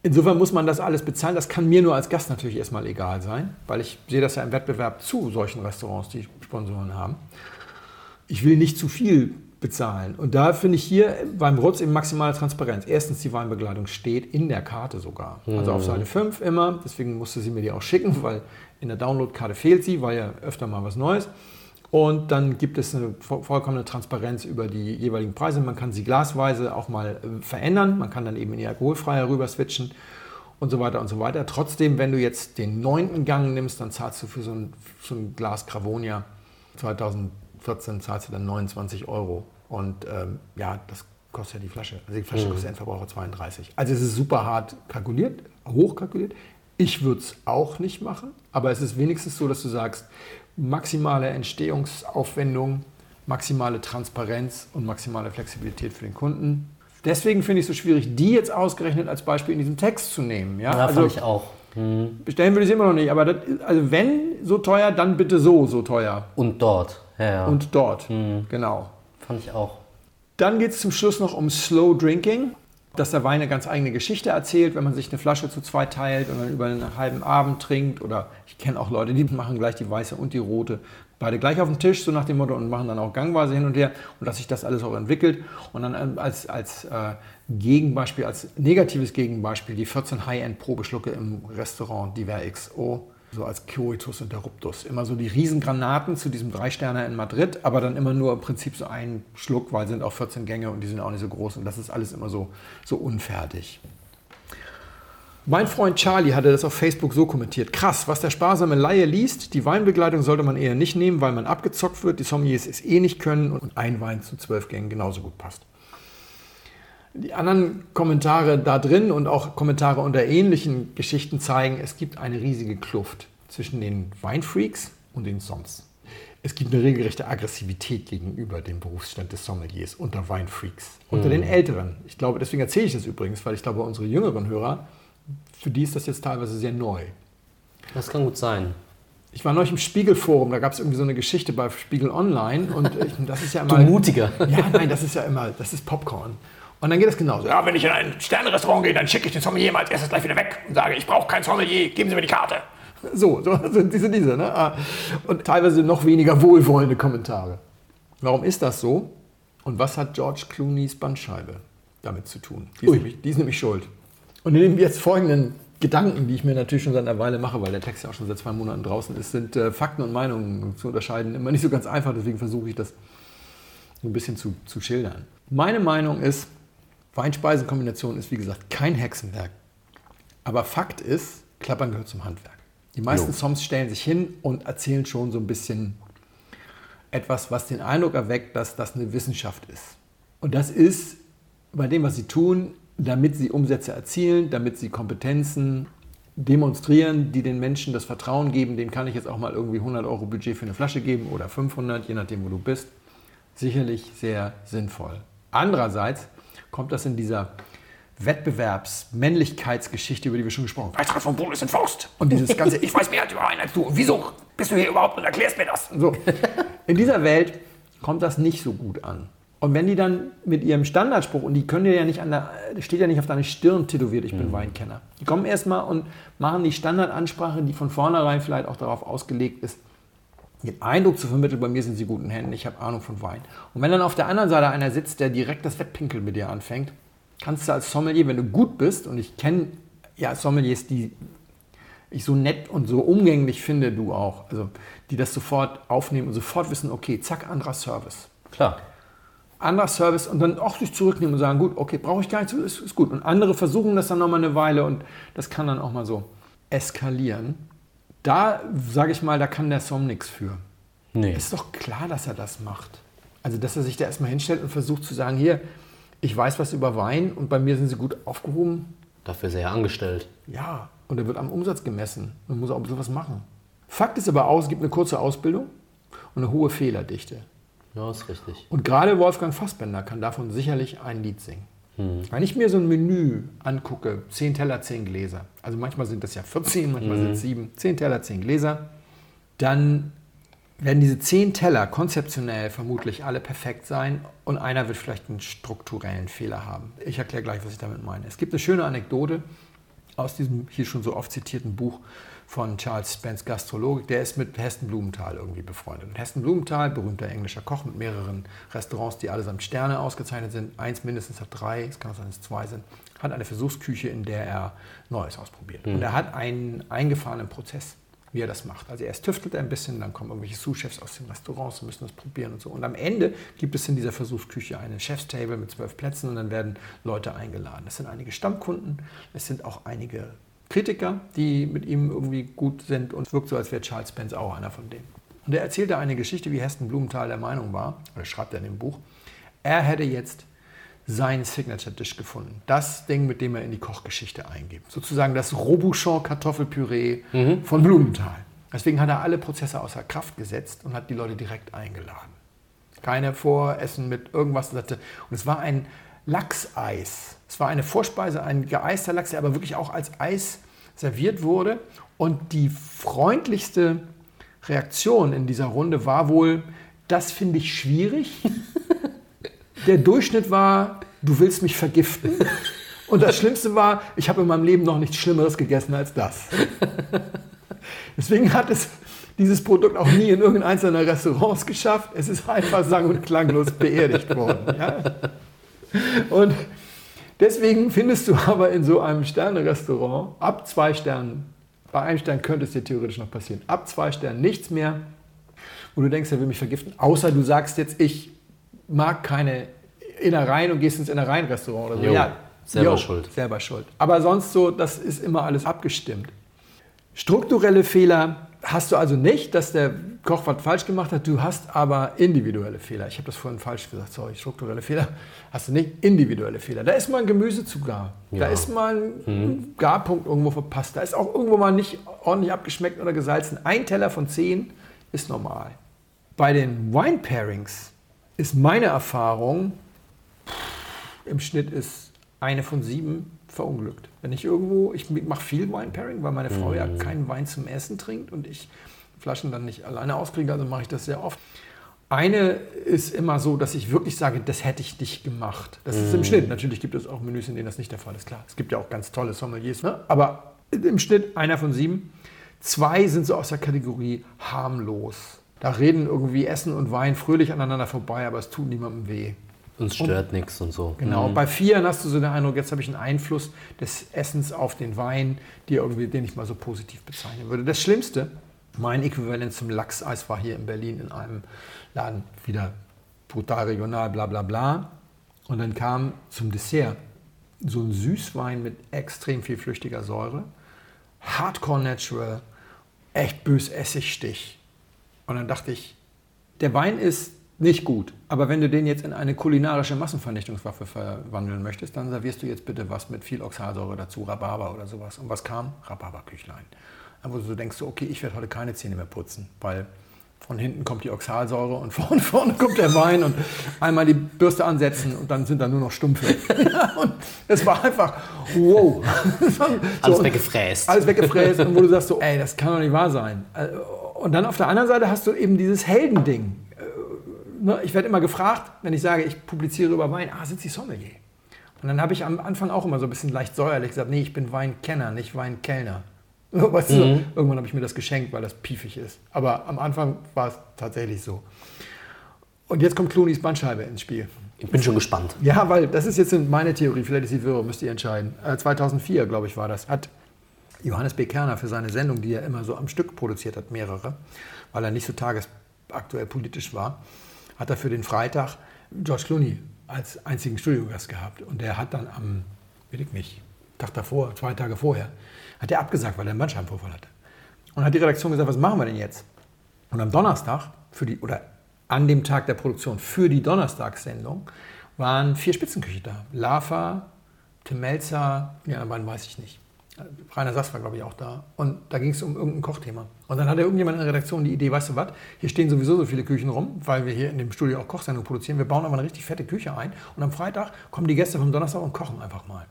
Insofern muss man das alles bezahlen. Das kann mir nur als Gast natürlich erstmal egal sein, weil ich sehe das ja im Wettbewerb zu solchen Restaurants, die Sponsoren haben. Ich will nicht zu viel bezahlen. Und da finde ich hier beim Rutz eben maximale Transparenz. Erstens, die Weinbegleitung steht in der Karte sogar. Also auf mhm. Seite 5 immer. Deswegen musste sie mir die auch schicken, weil in der Downloadkarte fehlt sie, weil ja öfter mal was Neues. Und dann gibt es eine vollkommene Transparenz über die jeweiligen Preise. Man kann sie glasweise auch mal äh, verändern. Man kann dann eben in die alkoholfreie rüber switchen und so weiter und so weiter. Trotzdem, wenn du jetzt den neunten Gang nimmst, dann zahlst du für so ein, so ein Glas Gravonia 2014 zahlst du dann 29 Euro. Und ähm, ja, das kostet ja die Flasche. Also die Flasche mhm. kostet Endverbraucher 32. Also es ist super hart kalkuliert, hoch kalkuliert. Ich würde es auch nicht machen, aber es ist wenigstens so, dass du sagst, maximale Entstehungsaufwendung, maximale Transparenz und maximale Flexibilität für den Kunden. Deswegen finde ich es so schwierig, die jetzt ausgerechnet als Beispiel in diesem Text zu nehmen. Ja, ja also, fand ich auch. Hm. Bestellen würde ich es immer noch nicht, aber das, also wenn so teuer, dann bitte so, so teuer. Und dort. Ja. Und dort, hm. genau. Fand ich auch. Dann geht es zum Schluss noch um Slow Drinking dass der Wein eine ganz eigene Geschichte erzählt, wenn man sich eine Flasche zu zweit teilt und dann über einen halben Abend trinkt. Oder ich kenne auch Leute, die machen gleich die weiße und die rote beide gleich auf den Tisch, so nach dem Motto, und machen dann auch gangweise hin und her und dass sich das alles auch entwickelt. Und dann ähm, als, als äh, Gegenbeispiel, als negatives Gegenbeispiel die 14 High-End-Probeschlucke im Restaurant Diver XO so als Coitus Interruptus. Immer so die Riesengranaten zu diesem Dreisterner in Madrid, aber dann immer nur im Prinzip so ein Schluck, weil sind auch 14 Gänge und die sind auch nicht so groß und das ist alles immer so, so unfertig. Mein Freund Charlie hatte das auf Facebook so kommentiert. Krass, was der sparsame Laie liest, die Weinbegleitung sollte man eher nicht nehmen, weil man abgezockt wird, die Sommeliers es eh nicht können und ein Wein zu zwölf Gängen genauso gut passt. Die anderen Kommentare da drin und auch Kommentare unter ähnlichen Geschichten zeigen, es gibt eine riesige Kluft zwischen den Weinfreaks und den Soms. Es gibt eine regelrechte Aggressivität gegenüber dem Berufsstand des Sommeliers unter Weinfreaks, unter mhm. den Älteren. Ich glaube, deswegen erzähle ich das übrigens, weil ich glaube, unsere jüngeren Hörer, für die ist das jetzt teilweise sehr neu. Das kann gut sein. Ich war neulich im Spiegelforum, da gab es irgendwie so eine Geschichte bei Spiegel Online und ich, das ist ja immer. Du mutiger. Ja, nein, das ist ja immer, das ist Popcorn. Und dann geht es genauso. Ja, wenn ich in ein Sternenrestaurant gehe, dann schicke ich den Sommelier mal als erstes gleich wieder weg und sage, ich brauche kein Sommelier, geben Sie mir die Karte. So, so sind diese, diese. Ne? Ah. Und teilweise noch weniger wohlwollende Kommentare. Warum ist das so? Und was hat George Clooney's Bandscheibe damit zu tun? Die ist, nämlich, die ist nämlich schuld. Und in den jetzt folgenden Gedanken, die ich mir natürlich schon seit einer Weile mache, weil der Text ja auch schon seit zwei Monaten draußen ist, sind äh, Fakten und Meinungen zu unterscheiden immer nicht so ganz einfach. Deswegen versuche ich das ein bisschen zu, zu schildern. Meine Meinung ist, Weinspeisenkombination ist wie gesagt kein Hexenwerk. Aber Fakt ist, Klappern gehört zum Handwerk. Die meisten jo. Songs stellen sich hin und erzählen schon so ein bisschen etwas, was den Eindruck erweckt, dass das eine Wissenschaft ist. Und das ist bei dem, was sie tun, damit sie Umsätze erzielen, damit sie Kompetenzen demonstrieren, die den Menschen das Vertrauen geben, dem kann ich jetzt auch mal irgendwie 100 Euro Budget für eine Flasche geben oder 500, je nachdem, wo du bist. Sicherlich sehr sinnvoll. Andererseits kommt das in dieser Wettbewerbsmännlichkeitsgeschichte, über die wir schon gesprochen haben. Weißt du, was von Bonus sind Faust? Und dieses ganze, ich weiß mehr über einen als du. Wieso bist du hier überhaupt und erklärst mir das? So. In dieser Welt kommt das nicht so gut an. Und wenn die dann mit ihrem Standardspruch, und die können dir ja nicht an der, steht ja nicht auf deiner Stirn tätowiert, ich bin mhm. Weinkenner. Die kommen erstmal und machen die Standardansprache, die von vornherein vielleicht auch darauf ausgelegt ist, den Eindruck zu vermitteln, bei mir sind sie guten Händen, ich habe Ahnung von Wein. Und wenn dann auf der anderen Seite einer sitzt, der direkt das Wettpinkeln mit dir anfängt, kannst du als Sommelier, wenn du gut bist, und ich kenne ja Sommeliers, die ich so nett und so umgänglich finde, du auch, also die das sofort aufnehmen und sofort wissen, okay, zack, anderer Service. Klar. Anderer Service und dann auch sich zurücknehmen und sagen, gut, okay, brauche ich gar nicht, ist, ist gut. Und andere versuchen das dann nochmal eine Weile und das kann dann auch mal so eskalieren. Da, sage ich mal, da kann der Som nichts für. Nee. Ist doch klar, dass er das macht. Also, dass er sich da erstmal hinstellt und versucht zu sagen, hier, ich weiß was über Wein und bei mir sind sie gut aufgehoben. Dafür ist er ja angestellt. Ja, und er wird am Umsatz gemessen und muss auch sowas machen. Fakt ist aber auch, es gibt eine kurze Ausbildung und eine hohe Fehlerdichte. Ja, ist richtig. Und gerade Wolfgang Fassbender kann davon sicherlich ein Lied singen. Wenn ich mir so ein Menü angucke, 10 Teller, 10 Gläser, also manchmal sind das ja 14, manchmal sind es 7, 10 Teller, 10 Gläser, dann werden diese 10 Teller konzeptionell vermutlich alle perfekt sein und einer wird vielleicht einen strukturellen Fehler haben. Ich erkläre gleich, was ich damit meine. Es gibt eine schöne Anekdote aus diesem hier schon so oft zitierten Buch von Charles Spence Gastrologik. Der ist mit Heston Blumenthal irgendwie befreundet. Und Heston Blumenthal, berühmter englischer Koch mit mehreren Restaurants, die allesamt Sterne ausgezeichnet sind. Eins mindestens hat drei, es kann auch sein, dass es zwei sind. Hat eine Versuchsküche, in der er Neues ausprobiert. Und er hat einen eingefahrenen Prozess, wie er das macht. Also erst tüftelt er ein bisschen, dann kommen irgendwelche Sous-Chefs aus den Restaurants und müssen das probieren und so. Und am Ende gibt es in dieser Versuchsküche eine Chefstable mit zwölf Plätzen und dann werden Leute eingeladen. Das sind einige Stammkunden, es sind auch einige Kritiker, die mit ihm irgendwie gut sind und es wirkt so, als wäre Charles Spence auch einer von denen. Und er erzählte eine Geschichte, wie Heston Blumenthal der Meinung war, oder schreibt er in dem Buch, er hätte jetzt seinen Signature-Dish gefunden. Das Ding, mit dem er in die Kochgeschichte eingibt. Sozusagen das Robuchon-Kartoffelpüree von Blumenthal. Deswegen hat er alle Prozesse außer Kraft gesetzt und hat die Leute direkt eingeladen. Keine Voressen mit irgendwas. Und es war ein Lachseis. Es war eine Vorspeise, ein geeister Lachs, der aber wirklich auch als Eis serviert wurde. Und die freundlichste Reaktion in dieser Runde war wohl, das finde ich schwierig. Der Durchschnitt war, du willst mich vergiften. Und das Schlimmste war, ich habe in meinem Leben noch nichts Schlimmeres gegessen als das. Deswegen hat es dieses Produkt auch nie in irgendein einzelner Restaurants geschafft. Es ist einfach sang- und klanglos beerdigt worden. Ja? Und deswegen findest du aber in so einem Sterne-Restaurant ab zwei Sternen, bei einem Stern könnte es dir theoretisch noch passieren, ab zwei Sternen nichts mehr, wo du denkst, er will mich vergiften, außer du sagst jetzt, ich mag keine Innereien und gehst ins Innereien-Restaurant oder so. Jo, selber schuld. Selber schuld. Aber sonst so, das ist immer alles abgestimmt. Strukturelle Fehler hast du also nicht, dass der Koch was falsch gemacht hat, du hast aber individuelle Fehler. Ich habe das vorhin falsch gesagt, sorry, strukturelle Fehler hast du nicht, individuelle Fehler. Da ist mal ein Gemüse zu gar, da Ja. ist mal ein Garpunkt irgendwo verpasst, da ist auch irgendwo mal nicht ordentlich abgeschmeckt oder gesalzen. Ein Teller von zehn ist normal. Bei den Wine Pairings ist meine Erfahrung, im Schnitt ist eine von sieben verunglückt. Wenn ich irgendwo, ich mache viel Wine Pairing, weil meine Frau ja keinen Wein zum Essen trinkt und ich Flaschen dann nicht alleine auskriege, also mache ich das sehr oft. Eine ist immer so, dass ich wirklich sage, das hätte ich nicht gemacht. Das ist im Schnitt. Natürlich gibt es auch Menüs, in denen das nicht der Fall ist. Klar, es gibt ja auch ganz tolle Sommeliers. Ne? Aber im Schnitt einer von sieben. Zwei sind so aus der Kategorie harmlos. Da reden irgendwie Essen und Wein fröhlich aneinander vorbei, aber es tut niemandem weh. Uns stört nichts und so. Genau. Bei Vieren hast du so den Eindruck, jetzt habe ich einen Einfluss des Essens auf den Wein, die irgendwie, den ich mal so positiv bezeichnen würde. Das Schlimmste, mein Äquivalent zum Lachseis war hier in Berlin in einem Laden, wieder brutal regional, bla bla bla. Und dann kam zum Dessert so ein Süßwein mit extrem viel flüchtiger Säure, Hardcore Natural, echt bös Essigstich. Und dann dachte ich, der Wein ist nicht gut, aber wenn du den jetzt in eine kulinarische Massenvernichtungswaffe verwandeln möchtest, dann servierst du jetzt bitte was mit viel Oxalsäure dazu, Rhabarber oder sowas. Und was kam? Rhabarberküchlein. Wo du denkst, so, okay, ich werde heute keine Zähne mehr putzen, weil von hinten kommt die Oxalsäure und von vorne kommt der Wein und einmal die Bürste ansetzen und dann sind da nur noch Stumpfe. Und es war einfach, wow. So, Alles weggefräst. alles weggefräst und wo du sagst so, ey, das kann doch nicht wahr sein. Äh, Und dann auf der anderen Seite hast du eben dieses Heldending. Äh, ne, Ich werde immer gefragt, wenn ich sage, ich publiziere über Wein, ah, sind Sie Sommelier? Und dann habe ich am Anfang auch immer so ein bisschen leicht säuerlich gesagt, nee, ich bin Weinkenner, nicht Weinkellner. Weißt du, irgendwann habe ich mir das geschenkt, weil das piefig ist. Aber am Anfang war es tatsächlich so. Und jetzt kommt Clooney's Bandscheibe ins Spiel. Ich bin schon gespannt. Ja, weil das ist jetzt meine Theorie, vielleicht ist sie wirr, müsst ihr entscheiden. Äh, 2004, glaube ich, war das, hat Johannes B. Kerner für seine Sendung, die er immer so am Stück produziert hat, mehrere, weil er nicht so tagesaktuell politisch war, hat er für den Freitag George Clooney als einzigen Studiogast gehabt. Und der hat dann am, will ich nicht, Tag davor, zwei Tage vorher, hat er abgesagt, weil er einen Bandscheibenvorfall hatte. Und hat die Redaktion gesagt, was machen wir denn jetzt? Und am Donnerstag, für die, oder an dem Tag der Produktion für die Donnerstagssendung, waren vier Spitzenküche da. Lava, Tim Melzer, ja, wann weiß ich nicht. Rainer Sass war, glaube ich, auch da. Und da ging es um irgendein Kochthema. Und dann hatte irgendjemand in der Redaktion die Idee, weißt du was, hier stehen sowieso so viele Küchen rum, weil wir hier in dem Studio auch Kochsendungen produzieren. Wir bauen aber eine richtig fette Küche ein. Und am Freitag kommen die Gäste vom Donnerstag und kochen einfach mal.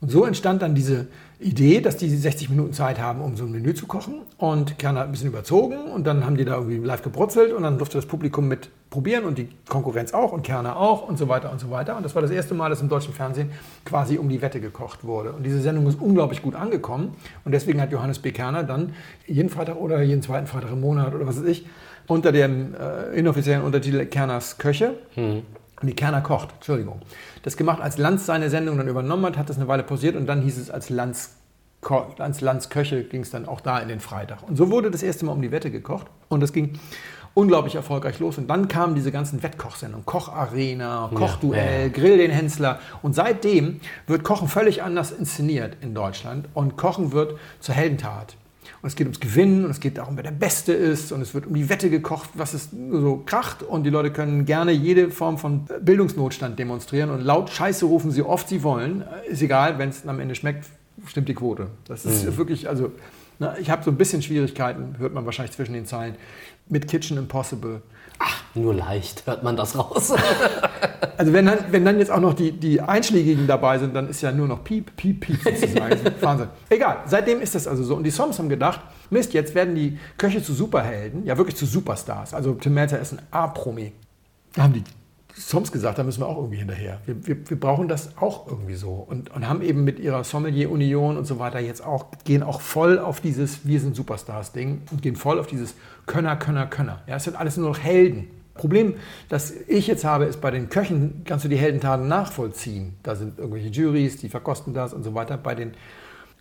Und so entstand dann diese Idee, dass die 60 Minuten Zeit haben, um so ein Menü zu kochen. Und Kerner hat ein bisschen überzogen und dann haben die da irgendwie live gebrutzelt und dann durfte das Publikum mit probieren und die Konkurrenz auch und Kerner auch und so weiter und so weiter. Und das war das erste Mal, dass im deutschen Fernsehen quasi um die Wette gekocht wurde. Und diese Sendung ist unglaublich gut angekommen. Und deswegen hat Johannes B. Kerner dann jeden Freitag oder jeden zweiten Freitag im Monat oder was weiß ich, unter dem äh, inoffiziellen Untertitel Kerners Köche. Hm Nee, Kerner kocht, Entschuldigung. Das gemacht, als Lanz seine Sendung dann übernommen hat, hat das eine Weile pausiert und dann hieß es als Lanz, als Lanz Köche ging es dann auch da in den Freitag. Und so wurde das erste Mal um die Wette gekocht und das ging unglaublich erfolgreich los. Und dann kamen diese ganzen Wettkochsendungen, Kocharena, Kochduell, ja. Grill den Hensler. Und seitdem wird Kochen völlig anders inszeniert in Deutschland und Kochen wird zur Heldentat. Und es geht ums Gewinnen und es geht darum, wer der Beste ist und es wird um die Wette gekocht, was es so kracht und die Leute können gerne jede Form von Bildungsnotstand demonstrieren und laut Scheiße rufen sie oft sie wollen. Ist egal, wenn es am Ende schmeckt, stimmt die Quote. Das ist mhm. wirklich, also na, ich habe so ein bisschen Schwierigkeiten, hört man wahrscheinlich zwischen den Zeilen, mit Kitchen Impossible. Ach, nur leicht hört man das raus. also wenn dann, wenn dann jetzt auch noch die, die Einschlägigen dabei sind, dann ist ja nur noch Piep, Piep, Piep sozusagen. Wahnsinn. Egal, seitdem ist das also so. Und die Soms haben gedacht, Mist, jetzt werden die Köche zu Superhelden, ja wirklich zu Superstars. Also Tim Melzer ist ein A-Promi. Da haben die Soms gesagt, da müssen wir auch irgendwie hinterher. Wir, wir, wir brauchen das auch irgendwie so. Und, und haben eben mit ihrer Sommelier-Union und so weiter jetzt auch, gehen auch voll auf dieses Wir sind Superstars-Ding und gehen voll auf dieses Könner, Könner, Könner. Ja, es sind alles nur noch Helden. Problem, das ich jetzt habe, ist, bei den Köchen kannst du die Heldentaten nachvollziehen. Da sind irgendwelche Juries, die verkosten das und so weiter. Bei den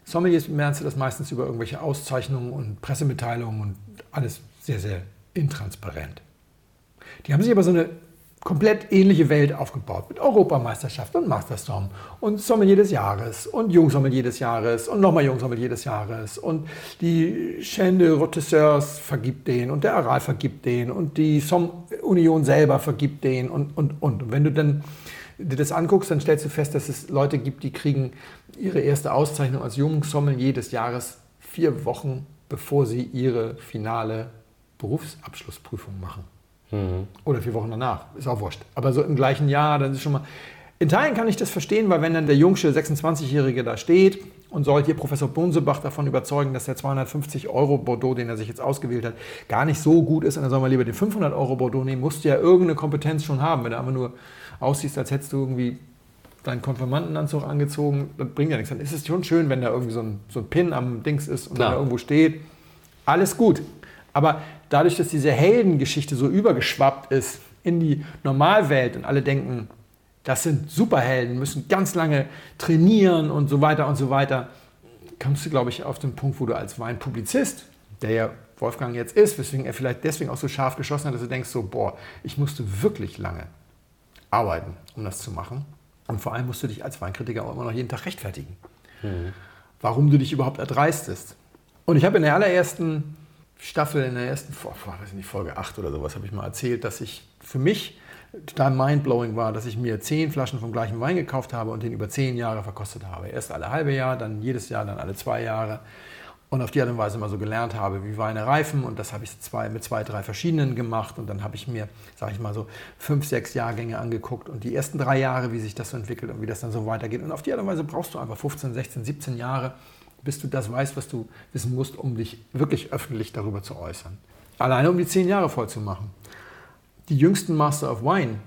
Sommeliers merkst du das meistens über irgendwelche Auszeichnungen und Pressemitteilungen und alles sehr, sehr intransparent. Die haben sich aber so eine komplett ähnliche Welt aufgebaut mit Europameisterschaft und Masterstorm und Sommelier des Jahres und Jungsommelier des Jahres und nochmal Jungsommelier des Jahres und die Chaîne Rotisseurs vergibt den und der Aral vergibt den und die Som Union selber vergibt den und, und, und. Und wenn du dann dir das anguckst, dann stellst du fest, dass es Leute gibt, die kriegen ihre erste Auszeichnung als Jungsommelier des Jahres vier Wochen, bevor sie ihre finale Berufsabschlussprüfung machen. Mhm. Oder vier Wochen danach, ist auch wurscht. Aber so im gleichen Jahr, dann ist schon mal. In Teilen kann ich das verstehen, weil wenn dann der jungsche 26-Jährige da steht und soll hier Professor Bunsebach davon überzeugen, dass der 250 Euro Bordeaux, den er sich jetzt ausgewählt hat, gar nicht so gut ist, dann soll man lieber den 500 Euro Bordeaux nehmen, musst du ja irgendeine Kompetenz schon haben. Wenn du einfach nur aussiehst, als hättest du irgendwie deinen Konfirmandenanzug angezogen, das bringt ja nichts. Dann ist es schon schön, wenn da irgendwie so ein, so ein Pin am Dings ist und da irgendwo steht. Alles gut. Aber dadurch, dass diese Heldengeschichte so übergeschwappt ist in die Normalwelt und alle denken, das sind Superhelden, müssen ganz lange trainieren und so weiter und so weiter, kommst du, glaube ich, auf den Punkt, wo du als Weinpublizist, der ja Wolfgang jetzt ist, weswegen er vielleicht deswegen auch so scharf geschossen hat, dass du denkst so, boah, ich musste wirklich lange arbeiten, um das zu machen. Und vor allem musst du dich als Weinkritiker auch immer noch jeden Tag rechtfertigen, mhm. warum du dich überhaupt erdreistest. Und ich habe in der allerersten Staffel, in der ersten weiß nicht, Folge 8 oder sowas, habe ich mal erzählt, dass ich für mich total mindblowing war, dass ich mir zehn Flaschen vom gleichen Wein gekauft habe und den über zehn Jahre verkostet habe. Erst alle halbe Jahr, dann jedes Jahr, dann alle zwei Jahre. Und auf die Art und Weise immer so gelernt habe, wie Weine reifen. Und das habe ich zwei, mit zwei, drei verschiedenen gemacht. Und dann habe ich mir, sage ich mal so, fünf, sechs Jahrgänge angeguckt und die ersten drei Jahre, wie sich das so entwickelt und wie das dann so weitergeht. Und auf die Art und Weise brauchst du einfach 15, 16, 17 Jahre, bis du das weißt, was du wissen musst, um dich wirklich öffentlich darüber zu äußern. Alleine um die zehn Jahre voll zu machen. Die jüngsten Master of Wine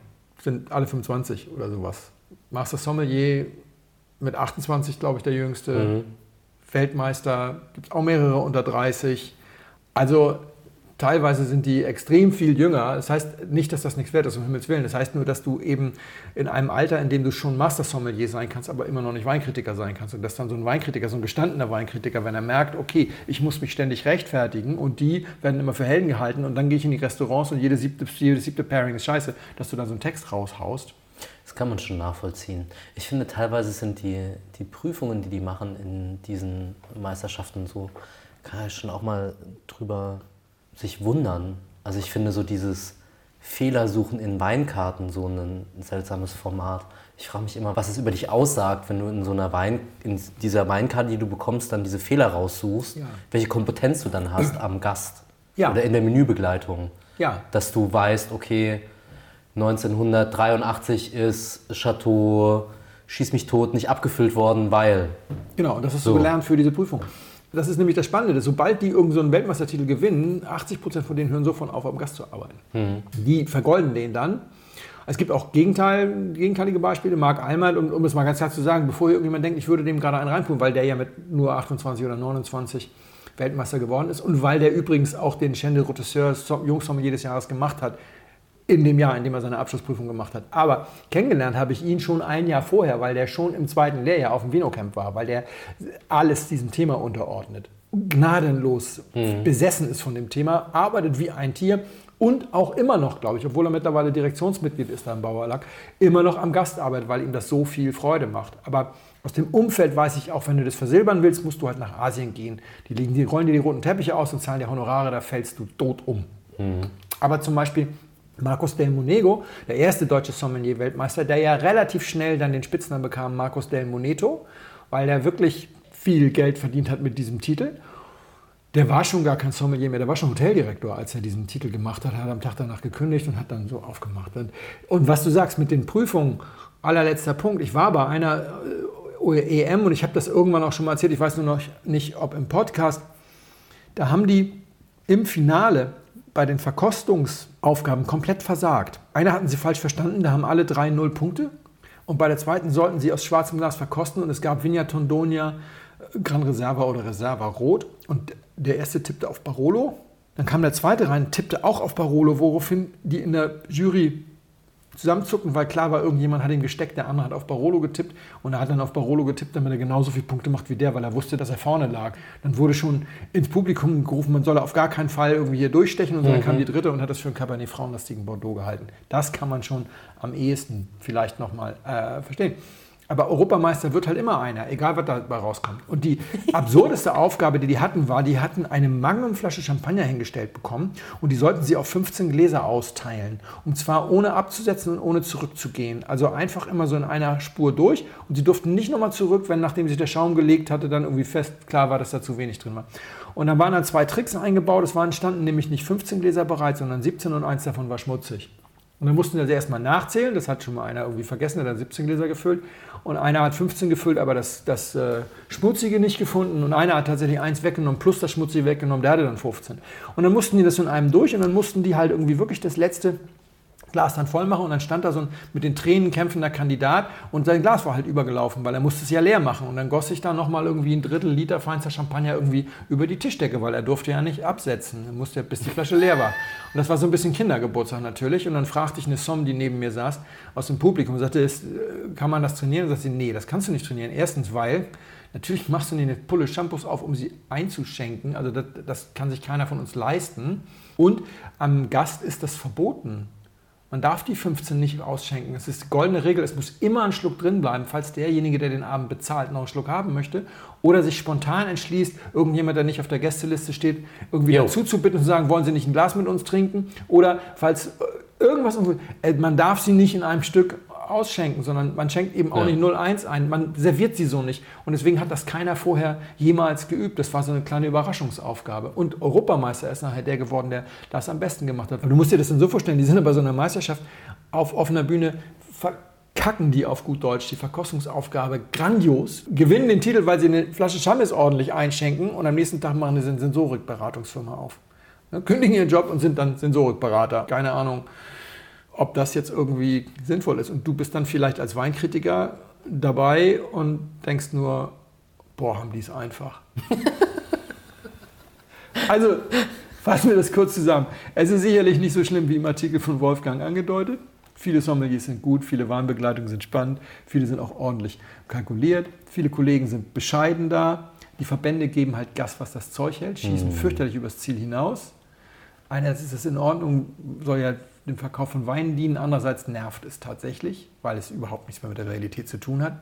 sind alle 25 oder sowas. Master Sommelier mit 28, glaube ich, der jüngste. Mhm. Weltmeister gibt es auch mehrere unter 30. Also Teilweise sind die extrem viel jünger. Das heißt nicht, dass das nichts wert ist, um Himmels Willen. Das heißt nur, dass du eben in einem Alter, in dem du schon Master-Sommelier sein kannst, aber immer noch nicht Weinkritiker sein kannst. Und dass dann so ein Weinkritiker, so ein gestandener Weinkritiker, wenn er merkt, okay, ich muss mich ständig rechtfertigen und die werden immer für Helden gehalten und dann gehe ich in die Restaurants und jede siebte, jede siebte Pairing ist scheiße, dass du dann so einen Text raushaust. Das kann man schon nachvollziehen. Ich finde, teilweise sind die, die Prüfungen, die die machen in diesen Meisterschaften so, kann ich schon auch mal drüber sich wundern. Also ich finde so dieses Fehlersuchen in Weinkarten so ein seltsames Format. Ich frage mich immer, was es über dich aussagt, wenn du in so einer Wein, in dieser Weinkarte, die du bekommst, dann diese Fehler raussuchst, ja. welche Kompetenz du dann hast am Gast ja. oder in der Menübegleitung. Ja. Dass du weißt, okay, 1983 ist Chateau Schieß mich tot nicht abgefüllt worden, weil. Genau, das hast so. du gelernt für diese Prüfung. Das ist nämlich das Spannende. Sobald die irgendeinen so einen Weltmeistertitel gewinnen, 80 Prozent von denen hören sofort auf, am Gast zu arbeiten. Mhm. Die vergolden den dann. Es gibt auch Gegenteil, gegenteilige Beispiele. Marc Almert, um, um es mal ganz klar zu sagen, bevor hier irgendjemand denkt, ich würde dem gerade einen reinpulen, weil der ja mit nur 28 oder 29 Weltmeister geworden ist und weil der übrigens auch den Chandel Routisseur Jungsommelier jedes Jahres gemacht hat in dem Jahr, in dem er seine Abschlussprüfung gemacht hat. Aber kennengelernt habe ich ihn schon ein Jahr vorher, weil der schon im zweiten Lehrjahr auf dem Vinocamp war, weil der alles diesem Thema unterordnet. Gnadenlos mhm. besessen ist von dem Thema, arbeitet wie ein Tier und auch immer noch, glaube ich, obwohl er mittlerweile Direktionsmitglied ist da im Bauerlack, immer noch am Gast arbeitet, weil ihm das so viel Freude macht. Aber aus dem Umfeld weiß ich auch, wenn du das versilbern willst, musst du halt nach Asien gehen. Die, liegen, die rollen dir die roten Teppiche aus und zahlen dir Honorare, da fällst du tot um. Mhm. Aber zum Beispiel Marcos del Monego, der erste deutsche Sommelier-Weltmeister, der ja relativ schnell dann den Spitznamen bekam, Marcos del Moneto, weil er wirklich viel Geld verdient hat mit diesem Titel. Der war schon gar kein Sommelier mehr, der war schon Hoteldirektor, als er diesen Titel gemacht hat, Er hat am Tag danach gekündigt und hat dann so aufgemacht. Und was du sagst mit den Prüfungen, allerletzter Punkt, ich war bei einer äh, EM und ich habe das irgendwann auch schon mal erzählt, ich weiß nur noch nicht, ob im Podcast, da haben die im Finale bei den Verkostungsaufgaben komplett versagt. Eine hatten sie falsch verstanden, da haben alle drei null Punkte. Und bei der zweiten sollten sie aus schwarzem Glas verkosten und es gab Vigna Tondonia, Gran Reserva oder Reserva Rot. Und der erste tippte auf Barolo. Dann kam der zweite rein, tippte auch auf Barolo, woraufhin die in der Jury zusammenzucken, weil klar war, irgendjemand hat ihn gesteckt, der andere hat auf Barolo getippt und er hat dann auf Barolo getippt, damit er genauso viele Punkte macht wie der, weil er wusste, dass er vorne lag. Dann wurde schon ins Publikum gerufen, man solle auf gar keinen Fall irgendwie hier durchstechen und mhm. dann kam die dritte und hat das für einen Cabernet Frauenlastigen Bordeaux gehalten. Das kann man schon am ehesten vielleicht nochmal äh, verstehen. Aber Europameister wird halt immer einer, egal was dabei rauskommt. Und die absurdeste Aufgabe, die die hatten, war, die hatten eine Magnumflasche Champagner hingestellt bekommen und die sollten sie auf 15 Gläser austeilen. Und zwar ohne abzusetzen und ohne zurückzugehen. Also einfach immer so in einer Spur durch. Und sie durften nicht nochmal zurück, wenn nachdem sich der Schaum gelegt hatte, dann irgendwie fest klar war, dass da zu wenig drin war. Und dann waren da zwei Tricks eingebaut. Es waren standen nämlich nicht 15 Gläser bereit, sondern 17 und eins davon war schmutzig. Und dann mussten sie erstmal nachzählen. Das hat schon mal einer irgendwie vergessen, der hat 17 Gläser gefüllt. Und einer hat 15 gefüllt, aber das, das äh, Schmutzige nicht gefunden. Und einer hat tatsächlich eins weggenommen, plus das Schmutzige weggenommen, der hatte dann 15. Und dann mussten die das in einem durch und dann mussten die halt irgendwie wirklich das letzte Glas dann voll machen und dann stand da so ein mit den Tränen kämpfender Kandidat und sein Glas war halt übergelaufen, weil er musste es ja leer machen und dann goss sich da nochmal irgendwie ein Drittel Liter feinster Champagner irgendwie über die Tischdecke, weil er durfte ja nicht absetzen, er musste ja, bis die Flasche leer war. Und das war so ein bisschen Kindergeburtstag natürlich und dann fragte ich eine Somme, die neben mir saß, aus dem Publikum und sagte, ist, äh, kann man das trainieren? Und sagte sie, nee, das kannst du nicht trainieren. Erstens, weil Natürlich machst du dir eine Pulle Shampoos auf, um sie einzuschenken. Also das, das, kann sich keiner von uns leisten. Und am Gast ist das verboten. Man darf die 15 nicht ausschenken. Es ist die goldene Regel, es muss immer ein Schluck drin bleiben, falls derjenige, der den Abend bezahlt, noch einen Schluck haben möchte. Oder sich spontan entschließt, irgendjemand, der nicht auf der Gästeliste steht, irgendwie jo. dazu zu bitten und zu sagen, wollen Sie nicht ein Glas mit uns trinken? Oder falls äh, irgendwas, äh, man darf sie nicht in einem Stück ausschenken, sondern man schenkt eben auch ja. nicht 0,1 ein. Man serviert sie so nicht. Und deswegen hat das keiner vorher jemals geübt. Das war so eine kleine Überraschungsaufgabe. Und Europameister ist nachher der geworden, der das am besten gemacht hat. Und du musst dir das dann so vorstellen, die sind bei so einer Meisterschaft auf offener Bühne verkacken die auf gut Deutsch die Verkostungsaufgabe grandios, gewinnen den Titel, weil sie eine Flasche Chamis ordentlich einschenken und am nächsten Tag machen sie eine Sensorikberatungsfirma auf. Kündigen ihren Job und sind dann Sensorikberater. Keine Ahnung ob das jetzt irgendwie sinnvoll ist. Und du bist dann vielleicht als Weinkritiker dabei und denkst nur, boah, haben die es einfach. also Fassen wir das kurz zusammen. Es ist sicherlich nicht so schlimm wie im Artikel von Wolfgang angedeutet. Viele Sommeliers sind gut, viele Warnbegleitungen sind spannend, viele sind auch ordentlich kalkuliert, viele Kollegen sind bescheiden da. Die Verbände geben halt Gas, was das Zeug hält, schießen fürchterlich übers Ziel hinaus. Einerseits ist es in Ordnung, soll ja dem Verkauf von Wein dienen, andererseits nervt es tatsächlich, weil es überhaupt nichts mehr mit der Realität zu tun hat.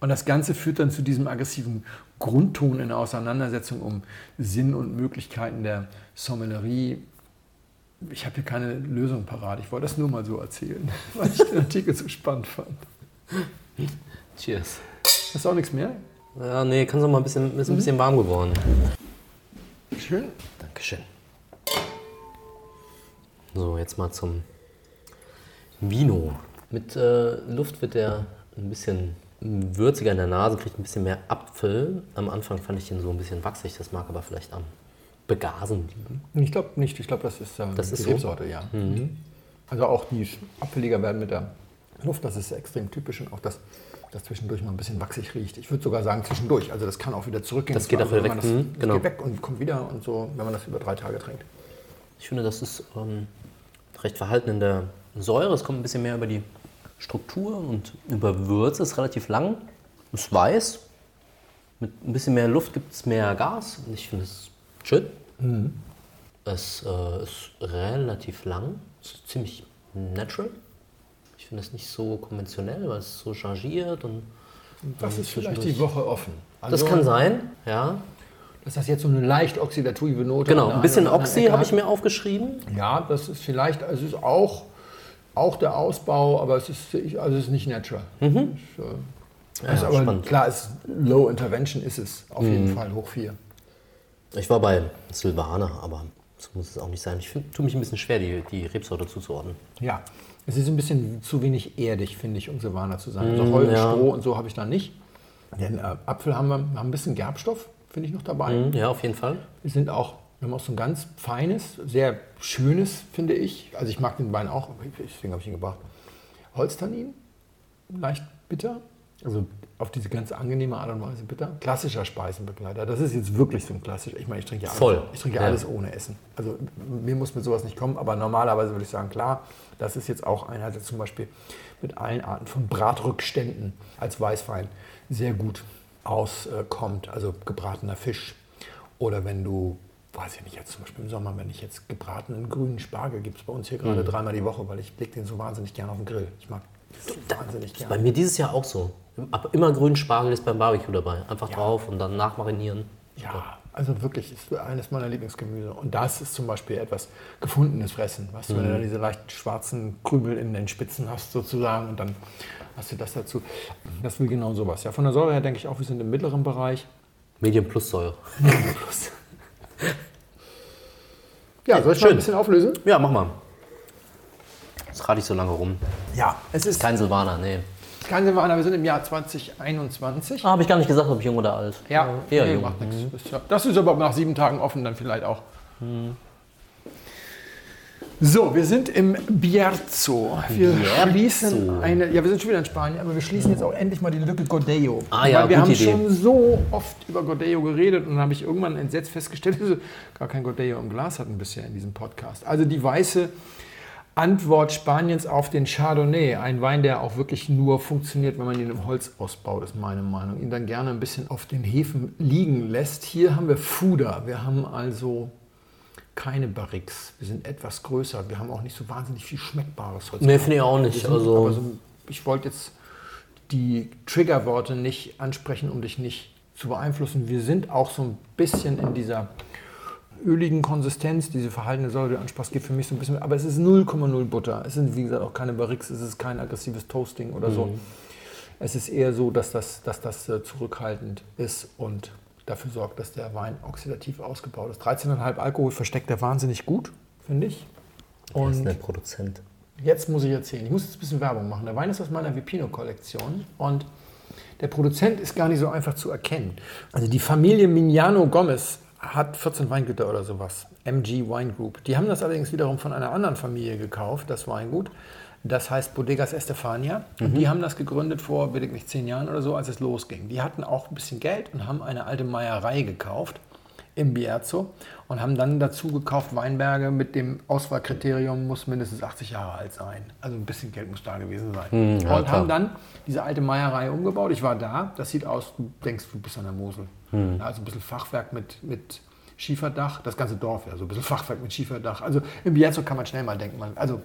Und das Ganze führt dann zu diesem aggressiven Grundton in der Auseinandersetzung um Sinn und Möglichkeiten der Sommelerie. Ich habe hier keine Lösung parat. Ich wollte das nur mal so erzählen, weil ich den Artikel so spannend fand. Cheers. Hast du auch nichts mehr? Ja, nee, kannst du mal ein bisschen, ist ein bisschen warm geworden. Schön. Dankeschön. So, jetzt mal zum Vino. Mit äh, Luft wird der ein bisschen würziger in der Nase, kriegt ein bisschen mehr Apfel. Am Anfang fand ich den so ein bisschen wachsig, das mag aber vielleicht am Begasen liegen. Ich glaube nicht. Ich glaube, das ist, ähm, Das ist die so? Rebsorte, ja. Also auch die abfälliger werden mit der Luft, das ist extrem typisch und auch das, das zwischendurch mal ein bisschen wachsig riecht. Ich würde sogar sagen zwischendurch. Also das kann auch wieder zurückgehen. Das geht auch wieder weg. Das, Mhm, genau. geht weg und kommt wieder und so, wenn man das über drei Tage trinkt. Ich finde, das ist ähm, recht verhalten in der Säure. Es kommt ein bisschen mehr über die Struktur und über Würze. Es ist relativ lang, ist weiß. Mit ein bisschen mehr Luft gibt es mehr Gas. Und ich finde es schön. Es äh, ist relativ lang. Es ist ziemlich natural. Ich finde es nicht so konventionell, weil es so changiert. Und Das ist vielleicht die Woche offen. das Also, kann sein, ja. Dass das jetzt so eine leicht oxidative Note Genau, ein bisschen Oxy habe ich mir aufgeschrieben. Ja, das ist vielleicht, also es ist auch, auch der Ausbau, aber es ist, ich- also es ist nicht natural. Es, äh, Ja, ist aber spannend. klar, es, Low Intervention ist es auf jeden Fall hoch 4. Ich war bei Silvaner, aber so muss es auch nicht sein. Ich find- tue mich ein bisschen schwer, die, die Rebsorte zuzuordnen. Ja, es ist ein bisschen zu wenig erdig, finde ich, um Silvaner zu sein. Mm, Also Heu und ja. Stroh und so habe ich da nicht. Denn äh, Apfel haben wir haben ein bisschen Gerbstoff, finde ich noch dabei. Mhm, Ja, auf jeden Fall. Wir sind auch, wir haben auch so ein ganz feines, sehr schönes, finde ich. Also ich mag den Wein auch, deswegen habe ich ihn gebracht. Holztannin, leicht bitter. Also auf diese ganz angenehme Art und Weise bitter. Klassischer Speisenbegleiter. Das ist jetzt wirklich so ein klassischer. Ich meine, ich trinke ja alles, Voll. Ich trinke ja Ja. alles ohne Essen. Also mir muss mit sowas nicht kommen, aber normalerweise würde ich sagen, klar, das ist jetzt auch einer, der zum Beispiel mit allen Arten von Bratrückständen als Weißwein sehr gut auskommt. Also gebratener Fisch. Oder wenn du, weiß ich nicht, jetzt zum Beispiel im Sommer, wenn ich jetzt gebratenen grünen Spargel gibt es bei uns hier gerade dreimal die Woche, weil ich lege den so wahnsinnig gerne auf den Grill. Ich mag das wahnsinnig Bei gerne. mir dieses Jahr auch so. Aber immer grünen Spargel ist beim Barbecue dabei. Einfach drauf und dann nachmarinieren. Ja, also wirklich, ist eines meiner Lieblingsgemüse. Und das ist zum Beispiel etwas gefundenes Fressen. Weißt du, wenn du da diese leicht schwarzen Krümel in den Spitzen hast sozusagen und dann hast du das dazu. Das will genau sowas. Ja, von der Säure her denke ich auch, wir sind im mittleren Bereich. Medium plus Säure. Ja, soll ich mal schön. ein bisschen auflösen? Ja, mach mal. Das rate ich so lange rum. Ja, es ist Kein Silvaner, nee. Kein Silvaner, wir sind im Jahr 2021. Ah, habe ich gar nicht gesagt, ob jung oder alt. Ja, eher nee, jung. macht ja- Das ist aber nach sieben Tagen offen dann vielleicht auch. So, wir sind im Bierzo. Wir Bierzo. schließen eine, ja, wir sind schon wieder in Spanien, aber wir schließen jetzt auch endlich mal die Lücke Godello. Ah ja, Weil wir haben Idee. schon so oft über Godello geredet und dann habe ich irgendwann entsetzt festgestellt, dass wir gar kein Godello im Glas hatten bisher in diesem Podcast. Also die weiße Antwort Spaniens auf den Chardonnay. Ein Wein, der auch wirklich nur funktioniert, wenn man ihn im Holz ausbaut, ist meine Meinung. Ihn dann gerne ein bisschen auf den Hefen liegen lässt. Hier haben wir Fuder. Wir haben also keine Barriques. Wir sind etwas größer. Wir haben auch nicht so wahnsinnig viel Schmeckbares Holz. Nee, finde ich auch nicht. Also, so, ich wollte jetzt die Triggerworte nicht ansprechen, um dich nicht zu beeinflussen. Wir sind auch so ein bisschen in dieser öligen Konsistenz, diese verhaltene Säure, die du ansprachst, geht für mich so ein bisschen, aber es ist 0,0 Butter. Es sind, wie gesagt, auch keine Barriques, es ist kein aggressives Toasting oder so. Es ist eher so, dass das, dass das äh, zurückhaltend ist und dafür sorgt, dass der Wein oxidativ ausgebaut ist. 13,5 Alkohol versteckt er wahnsinnig gut, finde ich. ist Und der Produzent. Jetzt muss ich erzählen. Ich muss jetzt ein bisschen Werbung machen. Der Wein ist aus meiner Vipino-Kollektion und der Produzent ist gar nicht so einfach zu erkennen. Also die Familie Mignano Gomez hat 14 Weingüter oder sowas. MG Wine Group. Die haben das allerdings wiederum von einer anderen Familie gekauft, das Weingut. Das heißt Bodegas Estefania. Und die haben das gegründet vor, weiß ich nicht, zehn Jahren oder so, als es losging. Die hatten auch ein bisschen Geld und haben eine alte Meierei gekauft im Bierzo und haben dann dazu gekauft Weinberge mit dem Auswahlkriterium muss mindestens 80 Jahre alt sein. Also ein bisschen Geld muss da gewesen sein. Hm, ja, und klar. haben dann diese alte Meierei umgebaut. Ich war da, das sieht aus, du denkst, du bist an der Mosel. Hm. Also ein bisschen Fachwerk mit, mit Schieferdach, das ganze Dorf, ja, so ein bisschen Fachwerk mit Schieferdach. Also im Bierzo kann man schnell mal denken, man, also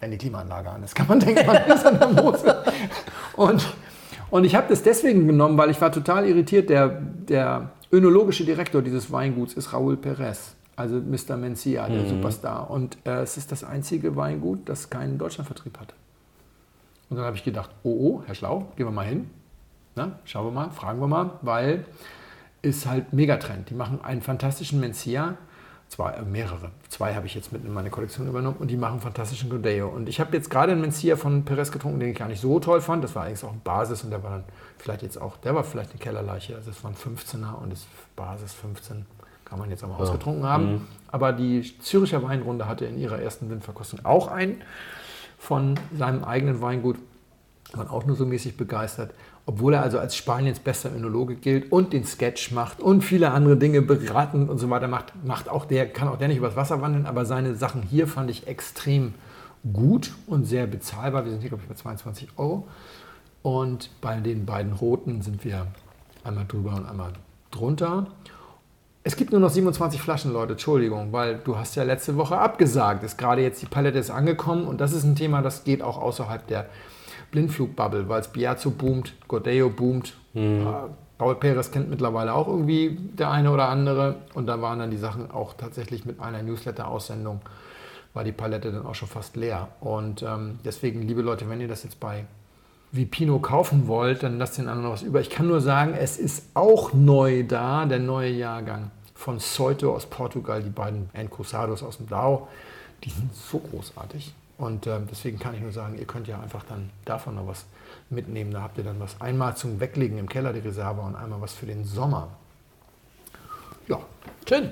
wenn die Klimaanlage an ist, kann man denken, man ist an der Mosel. Und, und ich habe das deswegen genommen, weil ich war total irritiert. Der, der önologische Direktor dieses Weinguts ist Raúl Perez, also Mr. Mencia, der Superstar. Und äh, es ist das einzige Weingut, das keinen Deutschlandvertrieb hat. Und dann habe ich gedacht, oh, oh, Herr Schlau, gehen wir mal hin. Na, schauen wir mal, fragen wir mal, weil ist halt Megatrend. Die machen einen fantastischen Mencia, zwei, äh, mehrere, zwei habe ich jetzt mit in meine Kollektion übernommen und die machen fantastischen Godeo. Und ich habe jetzt gerade einen Mencia von Perez getrunken, den ich gar nicht so toll fand. Das war eigentlich auch ein Basis und der war dann vielleicht jetzt auch, der war vielleicht eine Kellerleiche. Also es war ein 15er und das Basis 15 kann man jetzt auch mal ausgetrunken haben. Aber die Züricher Weinrunde hatte in ihrer ersten Windverkostung auch einen von seinem eigenen Weingut waren auch nur so mäßig begeistert. Obwohl er also als Spaniens bester Önologe gilt und den Sketch macht und viele andere Dinge beratend und so weiter macht, macht auch der, kann auch der nicht übers Wasser wandeln, aber seine Sachen hier fand ich extrem gut und sehr bezahlbar. Wir sind hier, glaube ich, bei 22 Euro. Und bei den beiden roten sind wir einmal drüber und einmal drunter. Es gibt nur noch 27 Flaschen, Leute, Entschuldigung, weil du hast ja letzte Woche abgesagt. Ist gerade jetzt die Palette ist angekommen und das ist ein Thema, das geht auch außerhalb der Blindflugbubble, weil es Biazzo boomt, Gordeo boomt. Äh, Paul Perez kennt mittlerweile auch irgendwie der eine oder andere und da waren dann die Sachen auch tatsächlich mit einer Newsletter-Aussendung war die Palette dann auch schon fast leer. Und ähm, deswegen, liebe Leute, wenn ihr das jetzt bei Vipino kaufen wollt, dann lasst den anderen noch was über. Ich kann nur sagen, es ist auch neu da, der neue Jahrgang von Soito aus Portugal, die beiden Encruzados aus dem Dao. Die sind so großartig. Und ähm, deswegen kann ich nur sagen, ihr könnt ja einfach dann davon noch was mitnehmen. Da habt ihr dann was einmal zum Weglegen im Keller, die Reserve, und einmal was für den Sommer. Ja, schön.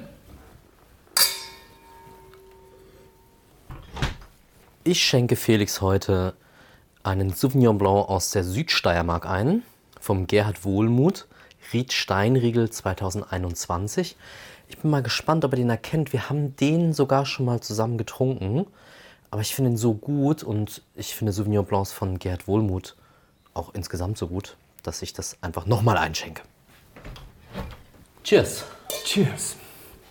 Ich schenke Felix heute einen Sauvignon Blanc aus der Südsteiermark ein, vom Gerhard Wohlmuth, Ried Steinriegel 2021. Ich bin mal gespannt, ob er den erkennt. Wir haben den sogar schon mal zusammen getrunken, aber ich finde ihn so gut und ich finde Sauvignon Blancs von Gerhard Wohlmuth auch insgesamt so gut, dass ich das einfach nochmal einschenke. Cheers! Cheers.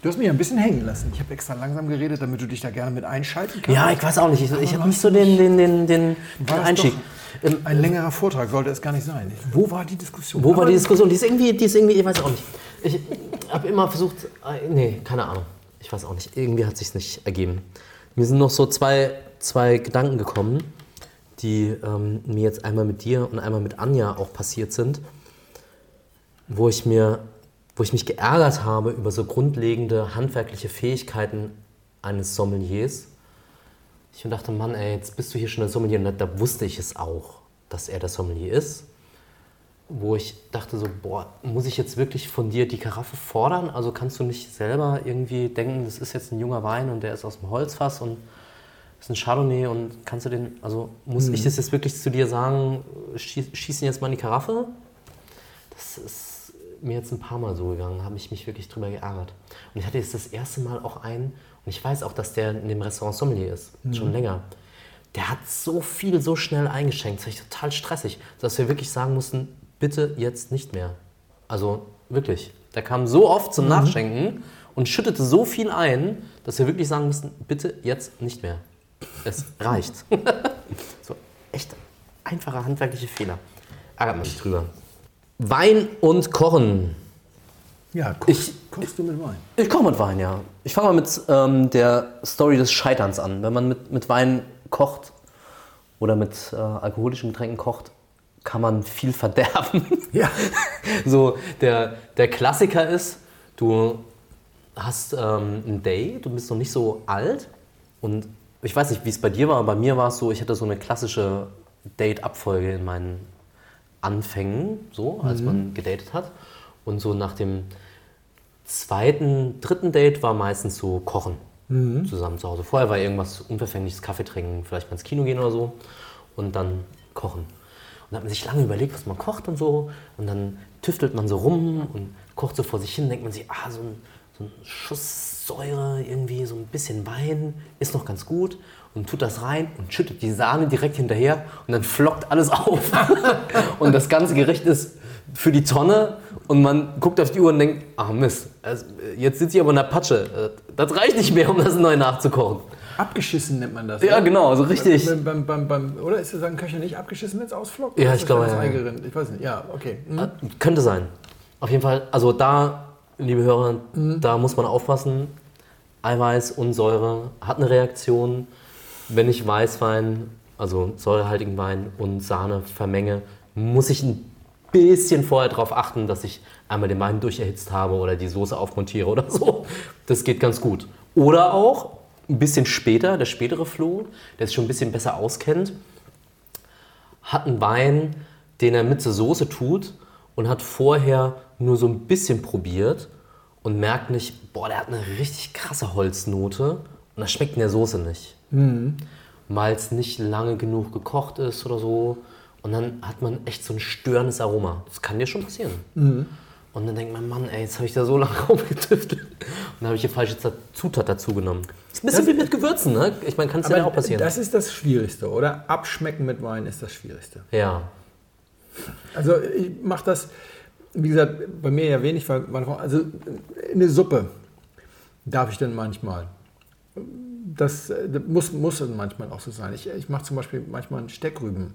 Du hast mich ein bisschen hängen lassen. Ich habe extra langsam geredet, damit du dich da gerne mit einschalten kannst. Ja, ich weiß auch nicht. Ich, ich habe nicht so den, den, den, den, den Einstieg. doch Ein längerer Vortrag sollte es gar nicht sein. Wo war die Diskussion? Wo war die Diskussion? Die ist irgendwie, die ist irgendwie, ich weiß auch nicht. Ich habe immer versucht, äh, nee, keine Ahnung. Ich weiß auch nicht. Irgendwie hat sich nicht ergeben. Mir sind noch so zwei, zwei Gedanken gekommen, die ähm, mir jetzt einmal mit dir und einmal mit Anja auch passiert sind, wo ich mir, wo ich mich geärgert habe über so grundlegende handwerkliche Fähigkeiten eines Sommeliers. Ich dachte, Mann, ey, jetzt bist du hier schon der Sommelier und da wusste ich es auch, dass er der Sommelier ist wo ich dachte so, boah, muss ich jetzt wirklich von dir die Karaffe fordern? Also kannst du nicht selber irgendwie denken, das ist jetzt ein junger Wein und der ist aus dem Holzfass und ist ein Chardonnay und kannst du den, also muss ich das jetzt wirklich zu dir sagen, schieß, schieß ihn jetzt mal in die Karaffe? Das ist mir jetzt ein paar Mal so gegangen, habe ich mich wirklich drüber geärgert. Und ich hatte jetzt das erste Mal auch einen, und ich weiß auch, dass der in dem Restaurant Sommelier ist, schon länger. Der hat so viel so schnell eingeschenkt, das war total stressig, dass wir wirklich sagen mussten, bitte jetzt nicht mehr. Also wirklich. Der kam so oft zum Nachschenken und schüttete so viel ein, dass wir wirklich sagen mussten, bitte jetzt nicht mehr. Es reicht. so echt einfache handwerkliche Fehler. Ärgert man sich drüber. Wein und Kochen. Ja, kochst, kochst du mit Wein? Ich koche mit Wein, ja. Ich fange mal mit ähm, der Story des Scheiterns an. Wenn man mit, mit Wein kocht oder mit äh, alkoholischen Getränken kocht, kann man viel verderben. Ja. so, der, der Klassiker ist, du hast ähm, ein Date, du bist noch nicht so alt und ich weiß nicht, wie es bei dir war, aber bei mir war es so, ich hatte so eine klassische Date-Abfolge in meinen Anfängen, so, als man gedatet hat. Und so nach dem zweiten, dritten Date war meistens so Kochen zusammen zu Hause. Vorher war irgendwas unverfängliches, Kaffee trinken, vielleicht mal ins Kino gehen oder so und dann kochen. Und dann hat man sich lange überlegt, was man kocht und so. Und dann tüftelt man so rum und kocht so vor sich hin, denkt man sich, ah, so ein, so ein Schuss Säure, irgendwie so ein bisschen Wein, ist noch ganz gut und tut das rein und schüttet die Sahne direkt hinterher und dann flockt alles auf. und das ganze Gericht ist für die Tonne und man guckt auf die Uhr und denkt, ach Mist, also jetzt sitze ich aber in der Patsche. Das reicht nicht mehr, um das neu nachzukochen. Abgeschissen nennt man das. Ja, oder? genau, so richtig. Beim, beim, beim, oder ist das sagen Köche nicht abgeschissen, wenn es ausflockt? Ja, ich glaube, ja? Ich weiß nicht. Ja, okay. Hm. Äh, Könnte sein. Auf jeden Fall, also da, liebe Hörer, Mhm. da muss man aufpassen. Eiweiß und Säure hat eine Reaktion. Wenn ich Weißwein, also säurehaltigen Wein und Sahne vermenge, muss ich ein bisschen vorher darauf achten, dass ich einmal den Wein durcherhitzt habe oder die Soße aufmontiere oder so. Das geht ganz gut. Oder auch ein bisschen später, der spätere Flo, der sich schon ein bisschen besser auskennt, hat einen Wein, den er mit zur Soße tut und hat vorher nur so ein bisschen probiert und merkt nicht, boah, der hat eine richtig krasse Holznote und das schmeckt in der Soße nicht. Weil es nicht lange genug gekocht ist oder so. Und dann hat man echt so ein störendes Aroma. Das kann dir schon passieren. Und dann denkt man, Mann, ey, jetzt habe ich da so lange rumgetüftelt. Und dann habe ich die falsche Zutat dazu genommen. Ist ein bisschen wie mit Gewürzen, ne? Ich meine, kann es ja auch passieren. das ist das Schwierigste, oder? Abschmecken mit Wein ist das Schwierigste. ja. Also ich mache das, wie gesagt, bei mir ja wenig, weil meine Frau, also eine Suppe darf ich dann manchmal. Das, das muss, muss dann manchmal auch so sein. Ich, ich mache zum Beispiel manchmal ein Steckrüben.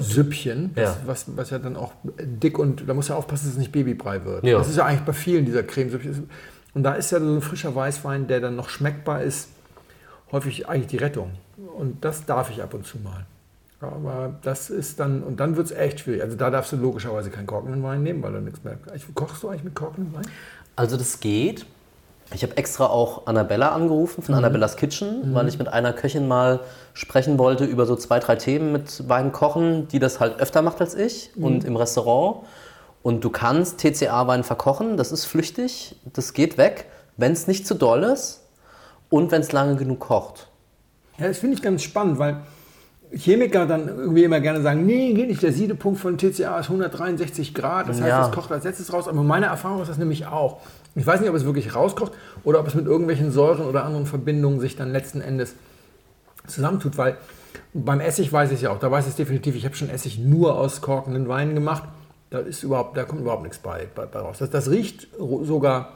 Süppchen, Ja. Was, was, ja dann auch dick und da muss ja aufpassen, dass es nicht Babybrei wird. Ja. Das ist ja eigentlich bei vielen dieser Cremesüppchen. Und da ist ja so ein frischer Weißwein, der dann noch schmeckbar ist, häufig eigentlich die Rettung. Und das darf ich ab und zu mal. Aber das ist dann, und dann wird es echt schwierig. Also da darfst du logischerweise keinen korkenden Wein nehmen, weil du nichts mehr. Kochst du eigentlich mit korkendem Wein? Also das geht. Ich habe extra auch Annabella angerufen von Annabellas Kitchen, weil ich mit einer Köchin mal sprechen wollte über so zwei, drei Themen mit Wein kochen, die das halt öfter macht als ich und im Restaurant. Und du kannst TCA-Wein verkochen, das ist flüchtig, das geht weg, wenn es nicht zu doll ist und wenn es lange genug kocht. Ja, das finde ich ganz spannend, weil Chemiker dann irgendwie immer gerne sagen, nee, geht nicht, der Siedepunkt von TCA ist 163 Grad, das heißt, Ja. das kocht als letztes raus. Aber meine Erfahrung ist das nämlich auch. Ich weiß nicht, ob es wirklich rauskocht oder ob es mit irgendwelchen Säuren oder anderen Verbindungen sich dann letzten Endes zusammentut, weil beim Essig weiß ich es ja auch, da weiß ich es definitiv, ich habe schon Essig nur aus korkenden Weinen gemacht, da, ist überhaupt, da kommt überhaupt nichts bei, bei, bei raus. Das, das riecht sogar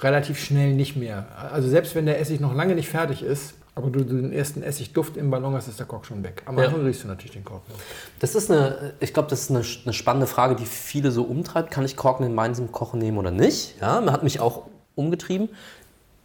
relativ schnell nicht mehr. Also selbst wenn der Essig noch lange nicht fertig ist, aber du den ersten Essigduft im Ballon hast, ist der Kork schon weg. Am Ja. Anfang riechst du natürlich den Kork. noch. Das ist eine, ich glaube, das ist eine, eine spannende Frage, die viele so umtreibt. Kann ich Korken in Wein zum Kochen nehmen oder nicht? Ja, man hat mich auch umgetrieben.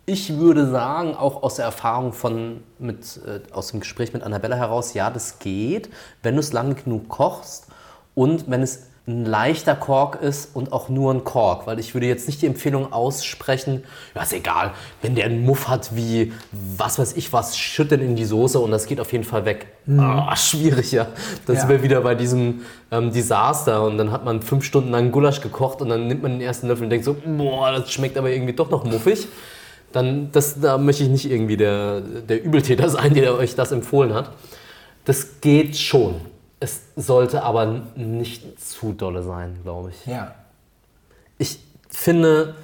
Ich würde sagen, auch aus der Erfahrung von, mit, äh, aus dem Gespräch mit Annabella heraus, ja, das geht, wenn du es lange genug kochst und wenn es ein leichter Kork ist und auch nur ein Kork, weil ich würde jetzt nicht die Empfehlung aussprechen, ja ist egal, wenn der einen Muff hat wie was weiß ich was, schütten in die Soße und das geht auf jeden Fall weg. Ah, schwierig, ja. Das Ja. wäre wieder bei diesem ähm, Desaster und dann hat man fünf Stunden lang Gulasch gekocht und dann nimmt man den ersten Löffel und denkt so, boah, das schmeckt aber irgendwie doch noch muffig. Dann, das, da möchte ich nicht irgendwie der, der Übeltäter sein, der euch das empfohlen hat. Das geht schon. Es sollte aber nicht zu dolle sein, glaube ich. Ja. Ich finde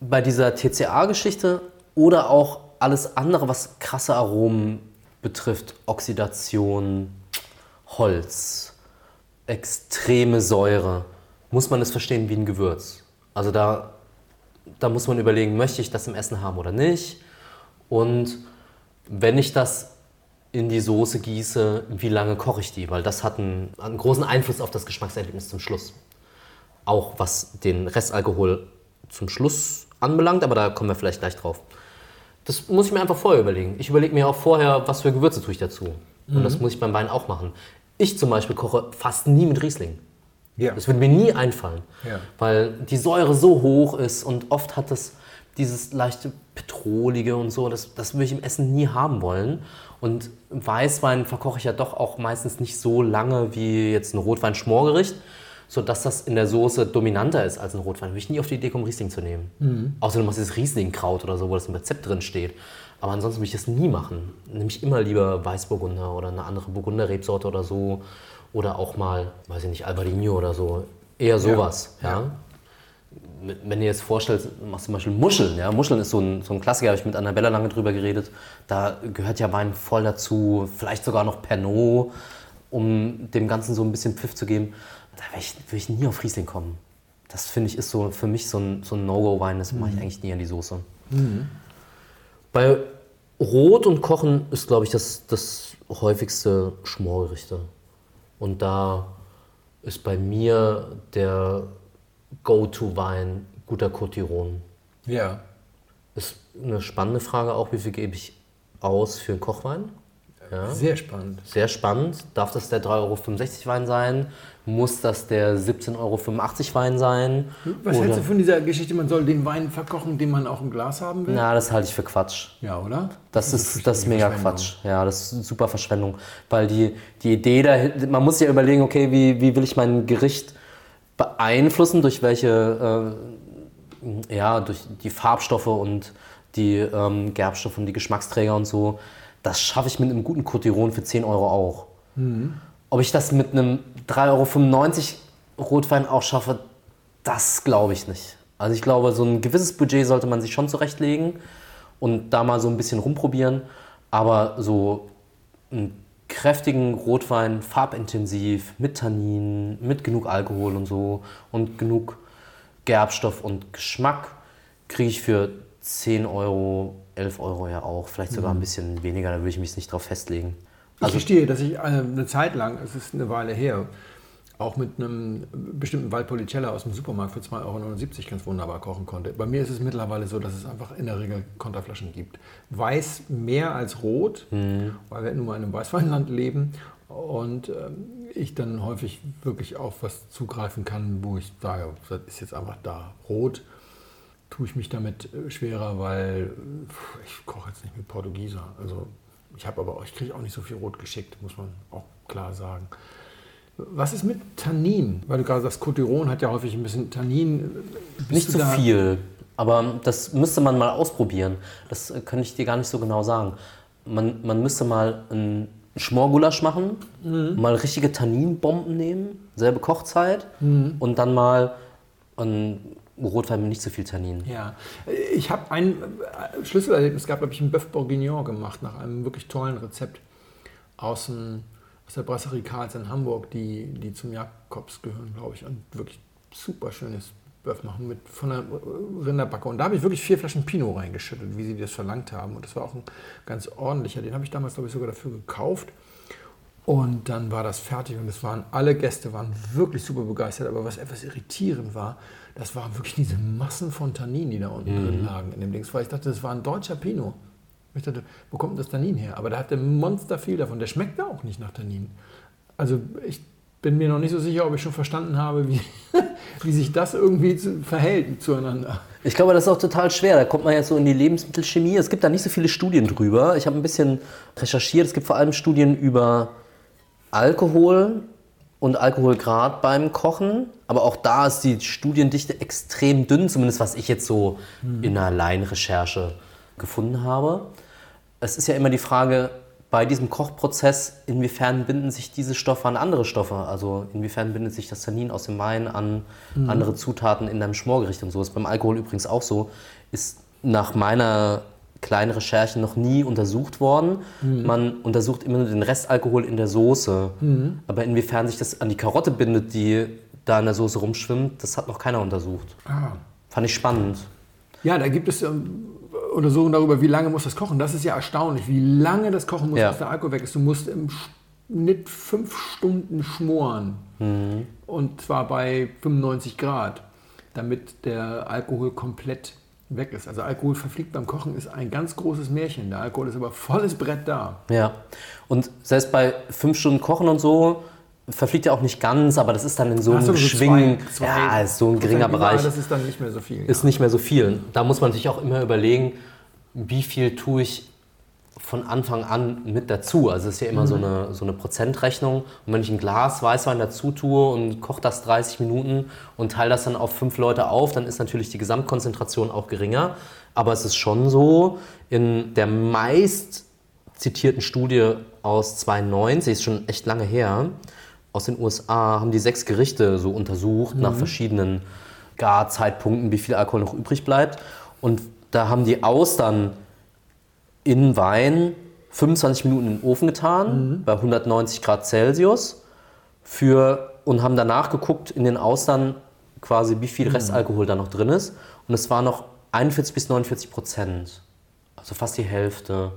bei dieser TCA-Geschichte oder auch alles andere, was krasse Aromen betrifft, Oxidation, Holz, extreme Säure, muss man es verstehen wie ein Gewürz. Also da, da muss man überlegen, möchte ich das im Essen haben oder nicht? Und wenn ich das in die Soße gieße, wie lange koche ich die? Weil das hat einen, einen großen Einfluss auf das Geschmackserlebnis zum Schluss auch was den Restalkohol zum Schluss anbelangt, aber da kommen wir vielleicht gleich drauf. Das muss ich mir einfach vorher überlegen. Ich überlege mir auch vorher, was für Gewürze tue ich dazu. Und das muss ich beim Wein auch machen. Ich zum Beispiel koche fast nie mit Riesling. Ja. Das würde mir nie einfallen, Ja. weil die Säure so hoch ist und oft hat es dieses leichte Petrolige und so, das, das würde ich im Essen nie haben wollen. Und Weißwein verkoche ich ja doch auch meistens nicht so lange wie jetzt ein Rotwein-Schmorgericht, sodass das in der Soße dominanter ist als ein Rotwein. Würde ich nie auf die Idee kommen, Riesling zu nehmen. Außer du machst jetzt Rieslingkraut oder so, wo das im Rezept drin steht. Aber ansonsten würde ich das nie machen. Nehme ich immer lieber Weißburgunder oder eine andere Burgunder-Rebsorte oder so. Oder auch mal, weiß ich nicht, Albarino oder so. Eher sowas, ja. Wenn ihr jetzt vorstellt, machst zum Beispiel Muscheln. Ja? Muscheln ist so ein, so ein Klassiker, habe ich mit Annabella lange drüber geredet. Da gehört ja Wein voll dazu, vielleicht sogar noch Pernod, um dem Ganzen so ein bisschen Pfiff zu geben. Da würde ich, würd ich nie auf Riesling kommen. Das finde ich ist so für mich so ein, so ein No-Go-Wein, das mache ich eigentlich nie an die Soße. Bei Rot und Kochen ist, glaube ich, das, das häufigste Schmorgerichte. Und da ist bei mir der Go-To-Wein guter Cotiron. Ja. Ist eine spannende Frage auch, wie viel gebe ich aus für einen Kochwein? Ja. Sehr spannend. Sehr spannend. Darf das der 3,65 Euro Wein sein? Muss das der 17,85 Euro Wein sein? Was Oder- hältst du von dieser Geschichte, man soll den Wein verkochen, den man auch im Glas haben will? Na, das halte ich für Quatsch. Ja, oder? Das Also ist, das ist mega. Quatsch. Ja, das ist super Verschwendung. Weil die, die Idee dahinter, man muss ja überlegen, okay, wie, wie will ich mein Gericht beeinflussen, durch welche, äh, ja, durch die Farbstoffe und die ähm, Gerbstoffe und die Geschmacksträger und so. Das schaffe ich mit einem guten Cotiron für 10 Euro auch. Ob ich das mit einem 3,95 Euro Rotwein auch schaffe, das glaube ich nicht. Also ich glaube, so ein gewisses Budget sollte man sich schon zurechtlegen und da mal so ein bisschen rumprobieren. Aber so einen kräftigen Rotwein, farbintensiv, mit Tannin, mit genug Alkohol und so und genug Gerbstoff und Geschmack kriege ich für 10 Euro, 11 Euro ja auch. Vielleicht sogar ein bisschen weniger, da würde ich mich nicht drauf festlegen. Ich verstehe, dass ich äh, eine Zeit lang, es ist eine Weile her, auch mit einem bestimmten Valpolicella aus dem Supermarkt für 2,79 Euro ganz wunderbar kochen konnte. Bei mir ist es mittlerweile so, dass es einfach in der Regel Konterflaschen gibt. Weiß mehr als Rot, weil wir nun mal in einem Weißweinland leben und ähm, ich dann häufig wirklich auf was zugreifen kann, wo ich sage, das ist jetzt einfach da. Rot tue ich mich damit äh, schwerer, weil äh, pf, ich koche jetzt nicht mit Portugieser. Also ich habe aber auch, ich kriege auch nicht so viel Rot geschickt, muss man auch klar sagen. Was ist mit Tannin? Weil du gerade sagst, Cotiron hat ja häufig ein bisschen Tannin. Bist Nicht zu da- viel, aber das müsste man mal ausprobieren. Das äh, kann ich dir gar nicht so genau sagen. Man, man müsste mal einen Schmorgulasch machen, mal richtige Tanninbomben nehmen, selbe Kochzeit und dann mal einen Rotwein mit nicht so viel Tannin. Ja, ich habe ein äh, Schlüsselerlebnis gehabt, habe ich einen Bœuf Bourguignon gemacht, nach einem wirklich tollen Rezept aus, dem, aus der Brasserie Karls in Hamburg, die, die zum Jakobs gehören, glaube ich. Und wirklich super schönes Bœuf machen mit, von der Rinderbacke. Und da habe ich wirklich vier Flaschen Pinot reingeschüttet, wie sie das verlangt haben. Und das war auch ein ganz ordentlicher. Den habe ich damals, glaube ich, sogar dafür gekauft. Und dann war das fertig und es waren alle Gäste waren wirklich super begeistert. Aber was etwas irritierend war, das waren wirklich diese Massen von Tannin, die da unten drin lagen in dem Dings. Weil ich dachte, das war ein deutscher Pinot. Ich dachte, wo kommt das Tannin her? Aber da hatte Monster viel davon. Der schmeckt auch nicht nach Tannin. Also ich bin mir noch nicht so sicher, ob ich schon verstanden habe, wie, wie sich das irgendwie zu, verhält zueinander. Ich glaube, das ist auch total schwer. Da kommt man jetzt so in die Lebensmittelchemie. Es gibt da nicht so viele Studien drüber. Ich habe ein bisschen recherchiert. Es gibt vor allem Studien über Alkohol und Alkoholgrad beim Kochen. Aber auch da ist die Studiendichte extrem dünn, zumindest was ich jetzt so in einer Laienrecherche gefunden habe. Es ist ja immer die Frage, bei diesem Kochprozess, inwiefern binden sich diese Stoffe an andere Stoffe? Also inwiefern bindet sich das Tannin aus dem Wein an andere Zutaten in deinem Schmorgericht und so. Ist beim Alkohol übrigens auch so. Ist nach meiner kleinen Recherche noch nie untersucht worden. Man untersucht immer nur den Restalkohol in der Soße. Aber inwiefern sich das an die Karotte bindet, die da in der Soße rumschwimmt, das hat noch keiner untersucht. Fand ich spannend. Ja, da gibt es ähm, Untersuchungen darüber, wie lange muss das kochen. Das ist ja erstaunlich, wie lange das kochen muss, Ja. bis der Alkohol weg ist. Du musst im Schnitt fünf Stunden schmoren. Und zwar bei 95 Grad, damit der Alkohol komplett weg ist. Also Alkohol verfliegt beim Kochen ist ein ganz großes Märchen. Der Alkohol ist aber volles Brett da. Ja. Und selbst bei fünf Stunden Kochen und so verfliegt ja auch nicht ganz, aber das ist dann in so einem so Schwingen. zwei- zwei ja, ist so ein geringer Bereich. Das ist dann nicht mehr so viel. ist nicht mehr so viel. Da muss man sich auch immer überlegen, wie viel tue ich von Anfang an mit dazu. Also es ist ja immer so, eine, so eine Prozentrechnung. Und wenn ich ein Glas Weißwein dazu tue und koche das 30 Minuten und teile das dann auf fünf Leute auf, dann ist natürlich die Gesamtkonzentration auch geringer. Aber es ist schon so, in der meist zitierten Studie aus 92, ist schon echt lange her, aus den USA haben die sechs Gerichte so untersucht nach verschiedenen Garzeitpunkten, wie viel Alkohol noch übrig bleibt. Und da haben die Austern in Wein 25 Minuten in den Ofen getan, bei 190 Grad Celsius. Für, und haben danach geguckt in den Austern quasi, wie viel Restalkohol da noch drin ist. Und es war noch 41 bis 49 Prozent. Also fast die Hälfte.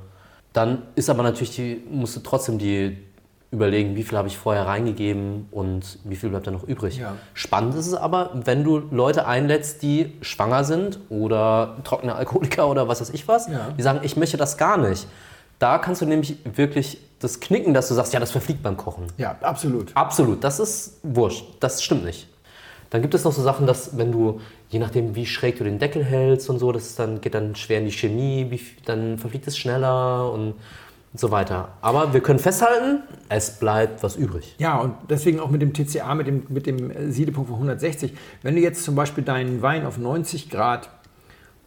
Dann ist aber natürlich die, musst du trotzdem die überlegen, wie viel habe ich vorher reingegeben und wie viel bleibt da noch übrig. Ja. Spannend ist es aber, wenn du Leute einlädst, die schwanger sind oder trockene Alkoholiker oder was weiß ich was, Ja. die sagen, ich möchte das gar nicht. Da kannst du nämlich wirklich das knicken, dass du sagst, ja, das verfliegt beim Kochen. Ja, absolut. Absolut, das ist wurscht. Das stimmt nicht. Dann gibt es noch so Sachen, dass wenn du, je nachdem wie schräg du den Deckel hältst und so, das dann, geht dann schwer in die Chemie, wie, dann verfliegt es schneller und so weiter. Aber wir können festhalten, es bleibt was übrig. Ja, und deswegen auch mit dem TCA, mit dem, mit dem äh, Siedepunkt von 160. Wenn du jetzt zum Beispiel deinen Wein auf 90 Grad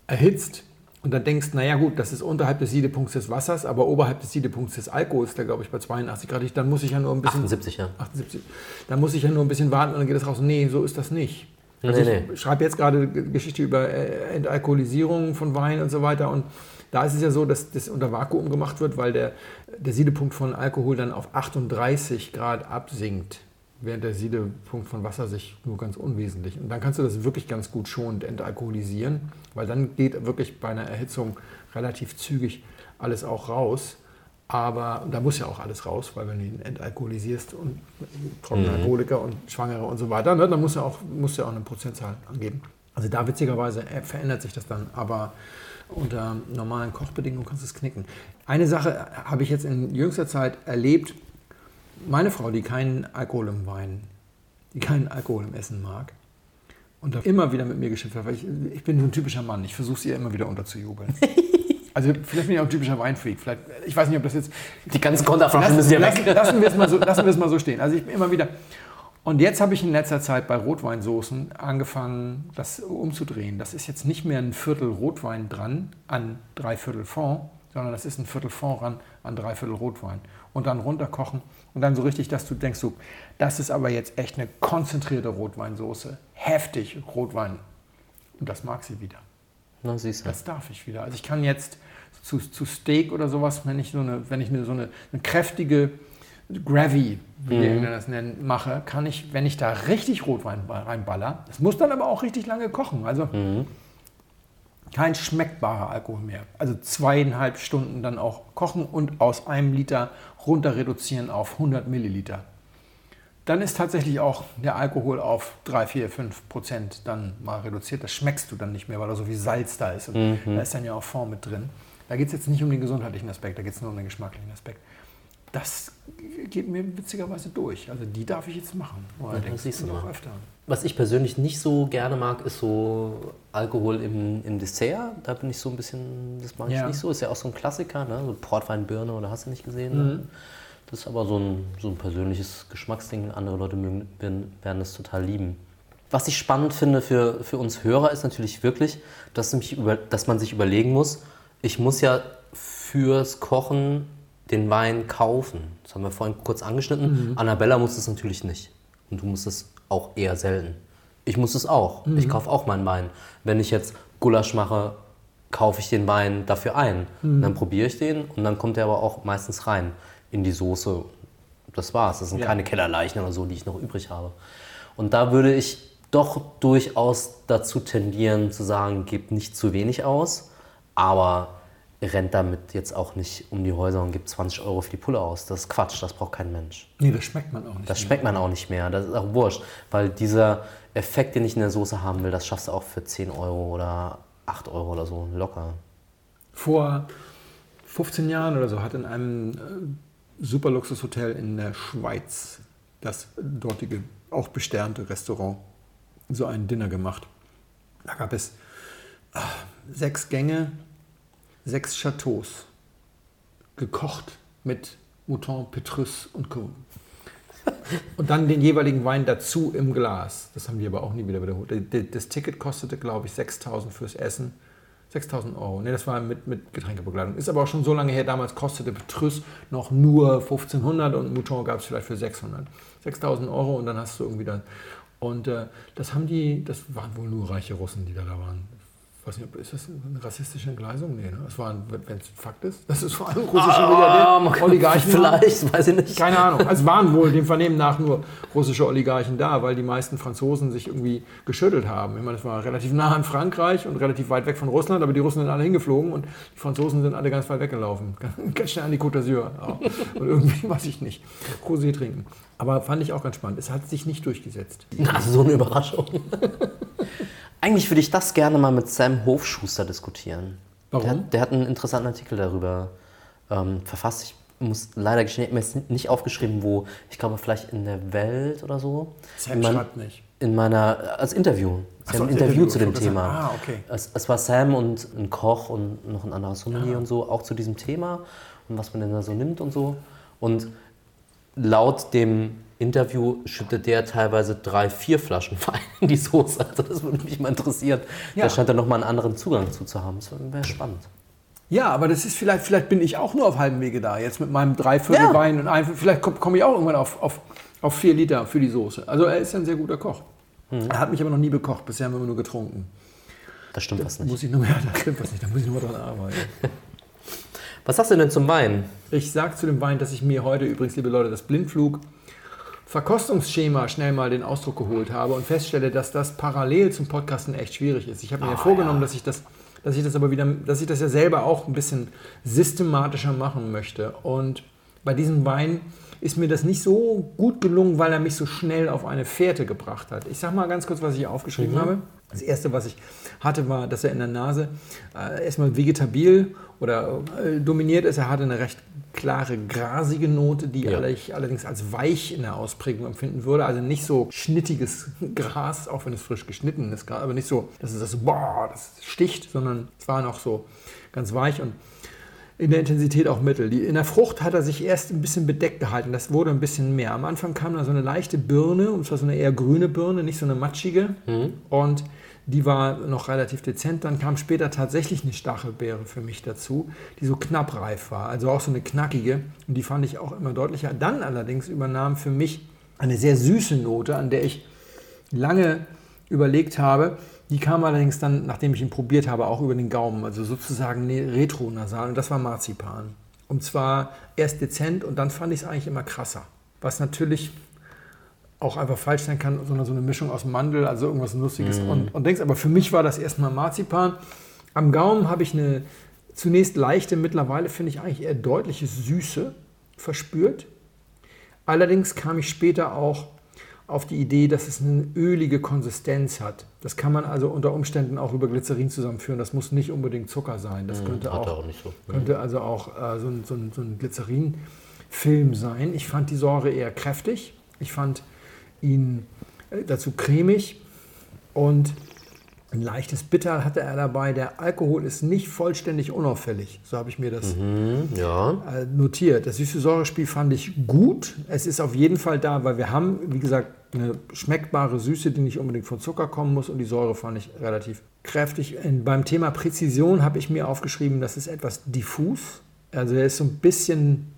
erhitzt und dann denkst, naja gut, das ist unterhalb des Siedepunkts des Wassers, aber oberhalb des Siedepunkts des Alkohols, der glaube ich bei 82 Grad dann muss ich ja nur ein bisschen... 78, ja. 78. Dann muss ich ja nur ein bisschen warten und dann geht es raus. Nee, so ist das nicht. Also Nee, ich schreibe jetzt gerade Geschichte über äh, Entalkoholisierung von Wein und so weiter. Und da ist es ja so, dass das unter Vakuum gemacht wird, weil der, der Siedepunkt von Alkohol dann auf 38 Grad absinkt, während der Siedepunkt von Wasser sich nur ganz unwesentlich. Und dann kannst du das wirklich ganz gut schonend entalkoholisieren, weil dann geht wirklich bei einer Erhitzung relativ zügig alles auch raus. Aber da muss ja auch alles raus, weil wenn du ihn entalkoholisierst und trockene Alkoholiker und Schwangere und so weiter, ne, dann muss ja auch, muss ja auch eine Prozentzahl angeben. Also da witzigerweise äh, verändert sich das dann, aber unter normalen Kochbedingungen kannst du es knicken. Eine Sache habe ich jetzt in jüngster Zeit erlebt. Meine Frau, die keinen Alkohol im Wein, die keinen Alkohol im Essen mag und da immer wieder mit mir geschimpft hat, weil ich, ich bin so ein typischer Mann, ich versuche es ihr immer wieder unterzujubeln. Also vielleicht bin ich auch ein typischer Weinfreak. Vielleicht, ich weiß nicht, ob das jetzt Die ganzen Konterflaschen müssen ja lassen, weg. lassen, wir es mal so, lassen wir es mal so stehen. Also ich bin immer wieder. Und jetzt habe ich in letzter Zeit bei Rotweinsoßen angefangen, das umzudrehen. Das ist jetzt nicht mehr ein Viertel Rotwein dran an drei Viertel Fond, sondern das ist ein Viertel Fond ran an drei Viertel Rotwein. Und dann runterkochen und dann so richtig, dass du denkst, so, das ist aber jetzt echt eine konzentrierte Rotweinsoße. Heftig Rotwein. Und das mag sie wieder. Na, siehst du. Das darf ich wieder. Also ich kann jetzt zu, zu Steak oder sowas, wenn ich so eine, wenn ich mir so eine, eine kräftige Gravy, wie die Engländer das nennen, mache, kann ich, wenn ich da richtig Rotwein ba- reinballer, das muss dann aber auch richtig lange kochen. Also kein schmeckbarer Alkohol mehr. Also zweieinhalb Stunden dann auch kochen und aus einem Liter runter reduzieren auf 100 Milliliter. Dann ist tatsächlich auch der Alkohol auf 3, 4, 5 Prozent dann mal reduziert. Das schmeckst du dann nicht mehr, weil da so viel Salz da ist. Und da ist dann ja auch Fond mit drin. Da geht es jetzt nicht um den gesundheitlichen Aspekt, da geht es nur um den geschmacklichen Aspekt. Das geht mir witzigerweise durch. Also die darf ich jetzt machen. Allerdings. siehst du Und auch mal. öfter. Was ich persönlich nicht so gerne mag, ist so Alkohol im, im Dessert. Da bin ich so ein bisschen, das mag Ja. ich nicht so. Ist ja auch so ein Klassiker, ne? so Portwein, Birne oder hast du nicht gesehen. Ne? Das ist aber so ein, so ein persönliches Geschmacksding. Andere Leute mögen, werden, werden das total lieben. Was ich spannend finde für, für uns Hörer ist natürlich wirklich, dass, über, dass man sich überlegen muss, ich muss ja fürs Kochen den Wein kaufen. Das haben wir vorhin kurz angeschnitten. Annabella muss es natürlich nicht. Und du musst es auch eher selten. Ich muss es auch. Ich kaufe auch meinen Wein. Wenn ich jetzt Gulasch mache, kaufe ich den Wein dafür ein. Dann probiere ich den und dann kommt er aber auch meistens rein in die Soße. Das war's. Das sind Ja. keine Kellerleichen oder so, die ich noch übrig habe. Und da würde ich doch durchaus dazu tendieren zu sagen, gebt nicht zu wenig aus, aber rennt damit jetzt auch nicht um die Häuser und gibt 20 Euro für die Pulle aus. Das ist Quatsch, das braucht kein Mensch. Nee, das schmeckt man auch nicht. Das schmeckt man auch nicht mehr. Das ist auch wurscht. Weil dieser Effekt, den ich in der Soße haben will, das schaffst du auch für 10 Euro oder 8 Euro oder so locker. Vor 15 Jahren oder so hat in einem äh, super Luxushotel in der Schweiz das dortige, auch besternte Restaurant so ein Dinner gemacht. Da gab es ah, sechs Gänge, sechs Chateaus, gekocht mit Mouton, Petrus und Co. Und dann den jeweiligen Wein dazu im Glas. Das haben die aber auch nie wieder wiederholt. Das Ticket kostete, glaube ich, 6.000 fürs Essen. 6.000 Euro. Ne, das war mit, mit Getränkebegleitung. Ist aber auch schon so lange her. Damals kostete Petrus noch nur 1.500 und Mouton gab es vielleicht für 600. 6.000 Euro und dann hast du irgendwie dann. Und äh, das haben die, das waren wohl nur reiche Russen, die da, da waren. Ich weiß nicht, ist das eine rassistische Entgleisung? Nee, ne? Das war, wenn es Fakt ist, das ist vor allem russische Ah, kann- Oligarchen. Vielleicht, weiß ich nicht. Keine Ahnung. Es waren wohl dem Vernehmen nach nur russische Oligarchen da, weil die meisten Franzosen sich irgendwie geschüttelt haben. Ich meine, es war relativ nah an Frankreich und relativ weit weg von Russland, aber die Russen sind alle hingeflogen und die Franzosen sind alle ganz weit weggelaufen. Ganz schnell an die Côte d'Azur. Und irgendwie, weiß ich nicht, Rosé trinken. Aber fand ich auch ganz spannend. Es hat sich nicht durchgesetzt. Also so eine Überraschung. Eigentlich würde ich das gerne mal mit Sam Hofschuster diskutieren. Warum? Der, hat- der hat einen interessanten Artikel darüber ähm, verfasst. Ich muss leider gestehen, ich habe mir jetzt nicht aufgeschrieben, wo. Ich glaube, vielleicht in der Welt oder so. Sam in mein- schreibt nicht. In meiner, als Interview. Sie so, haben ein Interview Interview, zu dem Thema. sagen, ah, okay. es, es war Sam und ein Koch und noch ein anderer Sommelier und so, auch zu diesem Thema und was man denn da so nimmt und so. Und laut dem Interview schüttet der teilweise drei, vier Flaschen Wein in die Soße. Also das würde mich mal interessieren. Ja. Da scheint er nochmal einen anderen Zugang zu, zu haben. Das wäre spannend. Ja, aber das ist vielleicht, vielleicht bin ich auch nur auf halbem Wege da. Jetzt mit meinem Dreiviertel Ja. Wein und ein, vielleicht komme komm ich auch irgendwann auf, auf, auf vier Liter für die Soße. Also er ist ein sehr guter Koch. Er hat mich aber noch nie bekocht, bisher haben wir immer nur getrunken. Das stimmt was nicht. Muss ich nur mehr, da stimmt was nicht, da muss ich nur mal dran arbeiten. Was sagst du denn zum Wein? Ich sage zu dem Wein, dass ich mir heute übrigens, liebe Leute, das Blindflug Verkostungsschema schnell mal den Ausdruck geholt habe und feststelle, dass das parallel zum Podcasten echt schwierig ist. Ich habe mir ja vorgenommen, dass ich das dass ich das aber wieder, dass ich das ja selber auch ein bisschen systematischer machen möchte. Und bei diesem Wein ist mir das nicht so gut gelungen, weil er mich so schnell auf eine Fährte gebracht hat. Ich sage mal ganz kurz, was ich aufgeschrieben habe. Das erste, was ich hatte, war, dass er in der Nase äh, erstmal vegetabil oder äh, dominiert ist. Er hatte eine recht klare, grasige Note, die Ja. ich allerdings als weich in der Ausprägung empfinden würde. Also nicht so schnittiges Gras, auch wenn es frisch geschnitten ist, aber nicht so, dass es das, boah, das sticht, sondern es war noch so ganz weich und in der Intensität auch mittel. Die, in der Frucht hat er sich erst ein bisschen bedeckt gehalten. Das wurde ein bisschen mehr. Am Anfang kam da so eine leichte Birne, und zwar so eine eher grüne Birne, nicht so eine matschige. Und die war noch relativ dezent. Dann kam später tatsächlich eine Stachelbeere für mich dazu, die so knapp reif war. Also auch so eine knackige. Und die fand ich auch immer deutlicher. Dann allerdings übernahm für mich eine sehr süße Note, an der ich lange überlegt habe. Die kam allerdings dann, nachdem ich ihn probiert habe, auch über den Gaumen, also sozusagen retronasal. Und das war Marzipan. Und zwar erst dezent und dann fand ich es eigentlich immer krasser. Was natürlich auch einfach falsch sein kann, sondern so eine Mischung aus Mandel, also irgendwas Lustiges und, und denkst, aber für mich war das erstmal Marzipan. Am Gaumen habe ich eine zunächst leichte, mittlerweile finde ich eigentlich eher deutliche Süße verspürt. Allerdings kam ich später auch auf die Idee, dass es eine ölige Konsistenz hat. Das kann man also unter Umständen auch über Glycerin zusammenführen. Das muss nicht unbedingt Zucker sein. Das könnte hat auch, auch nicht so. könnte also auch äh, so ein, so ein, so ein Glycerin-Film sein. Ich fand die Säure eher kräftig. Ich fand ihn äh, dazu cremig und ein leichtes Bitter hatte er dabei. Der Alkohol ist nicht vollständig unauffällig. So habe ich mir das Hm, ja. äh, notiert. Das süße Säurespiel fand ich gut. Es ist auf jeden Fall da, weil wir haben, wie gesagt, eine schmeckbare Süße, die nicht unbedingt von Zucker kommen muss und die Säure fand ich relativ kräftig. Und beim Thema Präzision habe ich mir aufgeschrieben, das ist etwas diffus. Also er ist so ein bisschen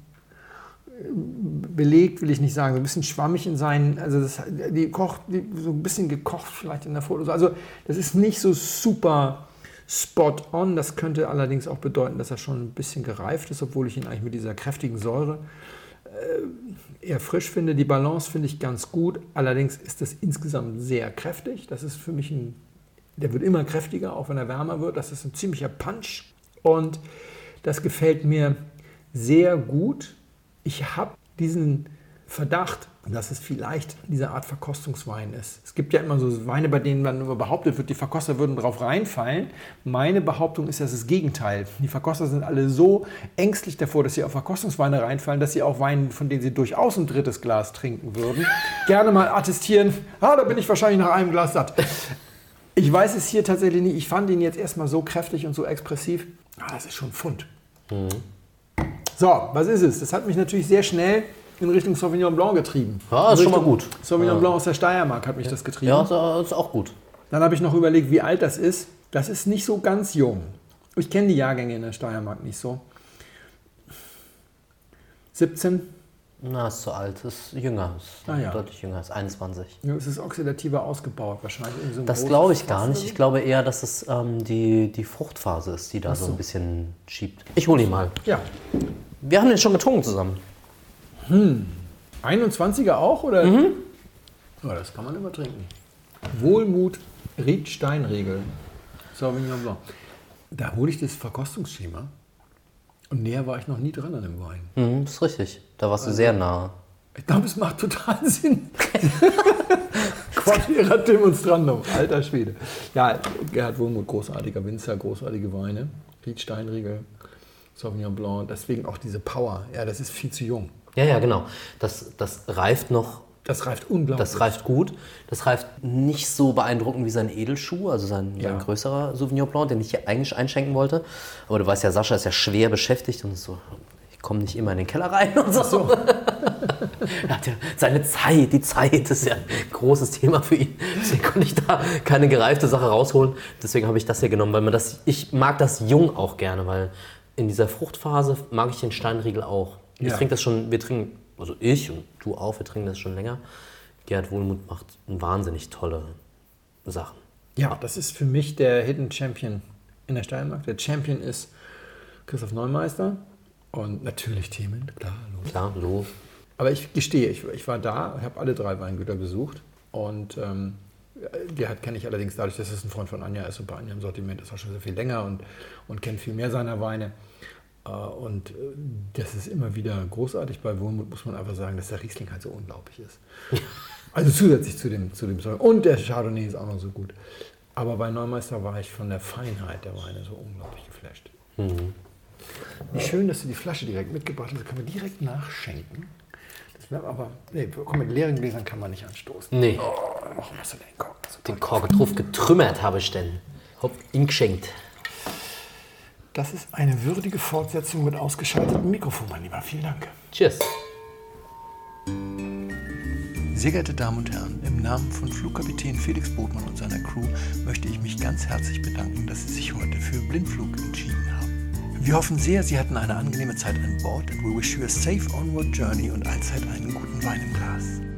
belegt, will ich nicht sagen, so ein bisschen schwammig in seinen, also das, die kocht, die, so ein bisschen gekocht vielleicht in der Foto. Also das ist nicht so super spot on. Das könnte allerdings auch bedeuten, dass er schon ein bisschen gereift ist, obwohl ich ihn eigentlich mit dieser kräftigen Säure äh, eher frisch finde. Die Balance finde ich ganz gut. Allerdings ist das insgesamt sehr kräftig. Das ist für mich ein, der wird immer kräftiger, auch wenn er wärmer wird. Das ist ein ziemlicher Punch. Und das gefällt mir sehr gut. Ich habe diesen Verdacht, dass es vielleicht diese Art Verkostungswein ist. Es gibt ja immer so Weine, bei denen man behauptet wird, die Verkoster würden drauf reinfallen. Meine Behauptung ist, dass das Gegenteil. Die Verkoster sind alle so ängstlich davor, dass sie auf Verkostungsweine reinfallen, dass sie auch Weine, von denen sie durchaus ein drittes Glas trinken würden, gerne mal attestieren, ah, da bin ich wahrscheinlich nach einem Glas satt. Ich weiß es hier tatsächlich nicht. Ich fand ihn jetzt erstmal so kräftig und so expressiv. Ah, das ist schon ein Pfund. So, was ist es? Das hat mich natürlich sehr schnell in Richtung Sauvignon Blanc getrieben. Ja, ist schon mal gut. Sauvignon Blanc aus der Steiermark hat mich das getrieben. Ja, ist auch gut. Dann habe ich noch überlegt, wie alt das ist. Das ist nicht so ganz jung. Ich kenne die Jahrgänge in der Steiermark nicht so. 17, Na, ist zu alt, ist jünger, ist Ah, ja. deutlich jünger, ist 21. Ja, es ist oxidativer ausgebaut wahrscheinlich. So Das glaube ich gar nicht. Ich glaube eher, dass es ähm, die, die Fruchtphase ist, die da so ein bisschen schiebt. Ich hole ihn mal. so. Ja. Wir haben den schon getrunken zusammen. 21er auch, oder? Mhm. Ja, das kann man immer trinken. Wohlmut Ried Steinregel. Sauvignon Blanc. Da hole ich das Verkostungsschema. Und näher war ich noch nie dran an dem Wein. Mhm, das ist richtig. Da warst du sehr nah. Ich glaube, es macht total Sinn. Quadrera Demonstrandum, alter Schwede. Ja, Gerhard Wohlmuth, großartiger Winzer, großartige Weine. Ried Steinriegel, Sauvignon Blanc, deswegen auch diese Power. Ja, das ist viel zu jung. Ja, ja, genau. Das, das reift noch, Das reift unglaublich. das reift gut. Das reift nicht so beeindruckend wie sein Edelschuh, also sein, Ja. sein größerer Sauvignon Blanc, den ich hier eigentlich einschenken wollte. Aber du weißt ja, Sascha ist ja schwer beschäftigt und ist so, ich komme nicht immer in den Keller rein und so. er hat ja seine Zeit, die Zeit ist ja ein großes Thema für ihn. Deswegen konnte ich da keine gereifte Sache rausholen. Deswegen habe ich das hier genommen, weil man das, ich mag das jung auch gerne, weil in dieser Fruchtphase mag ich den Steinriegel auch. Ich Ja. trinke das schon, wir trinken, also ich und du auch, wir trinken das schon länger. Gerd Wohlmuth macht wahnsinnig tolle Sachen. Ja, das ist für mich der Hidden Champion in der Steiermark. Der Champion ist Christoph Neumeister und natürlich Themen, klar. Logisch. Klar, so. Aber ich gestehe, ich, ich war da, habe alle drei Weingüter besucht und ähm, Gerhard kenne ich allerdings dadurch, dass es ein Freund von Anja ist und bei Anja im Sortiment ist auch schon sehr viel länger und, und kennt viel mehr seiner Weine. Äh, Und äh, das ist immer wieder großartig. Bei Wohlmut muss man einfach sagen, dass der Riesling halt so unglaublich ist. Also zusätzlich zu dem, zu dem Säure. Und der Chardonnay ist auch noch so gut. Aber bei Neumeister war ich von der Feinheit der Weine so unglaublich geflasht. Wie schön, dass du die Flasche direkt mitgebracht hast. Da können wir direkt nachschenken. Das wäre aber. Nee, komm, mit leeren Gläsern kann man nicht anstoßen. Nee, Oh, du den Kork? den Kork drauf getrümmert habe ich denn. Hab ihn geschenkt. Das ist eine würdige Fortsetzung mit ausgeschaltetem Mikrofon, mein Lieber. Vielen Dank. Cheers. Sehr geehrte Damen und Herren, im Namen von Flugkapitän Felix Botmann und seiner Crew möchte ich mich ganz herzlich bedanken, dass Sie sich heute für Blindflug entschieden haben. Wir hoffen sehr, Sie hatten eine angenehme Zeit an Bord and we wish you a safe onward journey und allzeit einen guten Wein im Glas.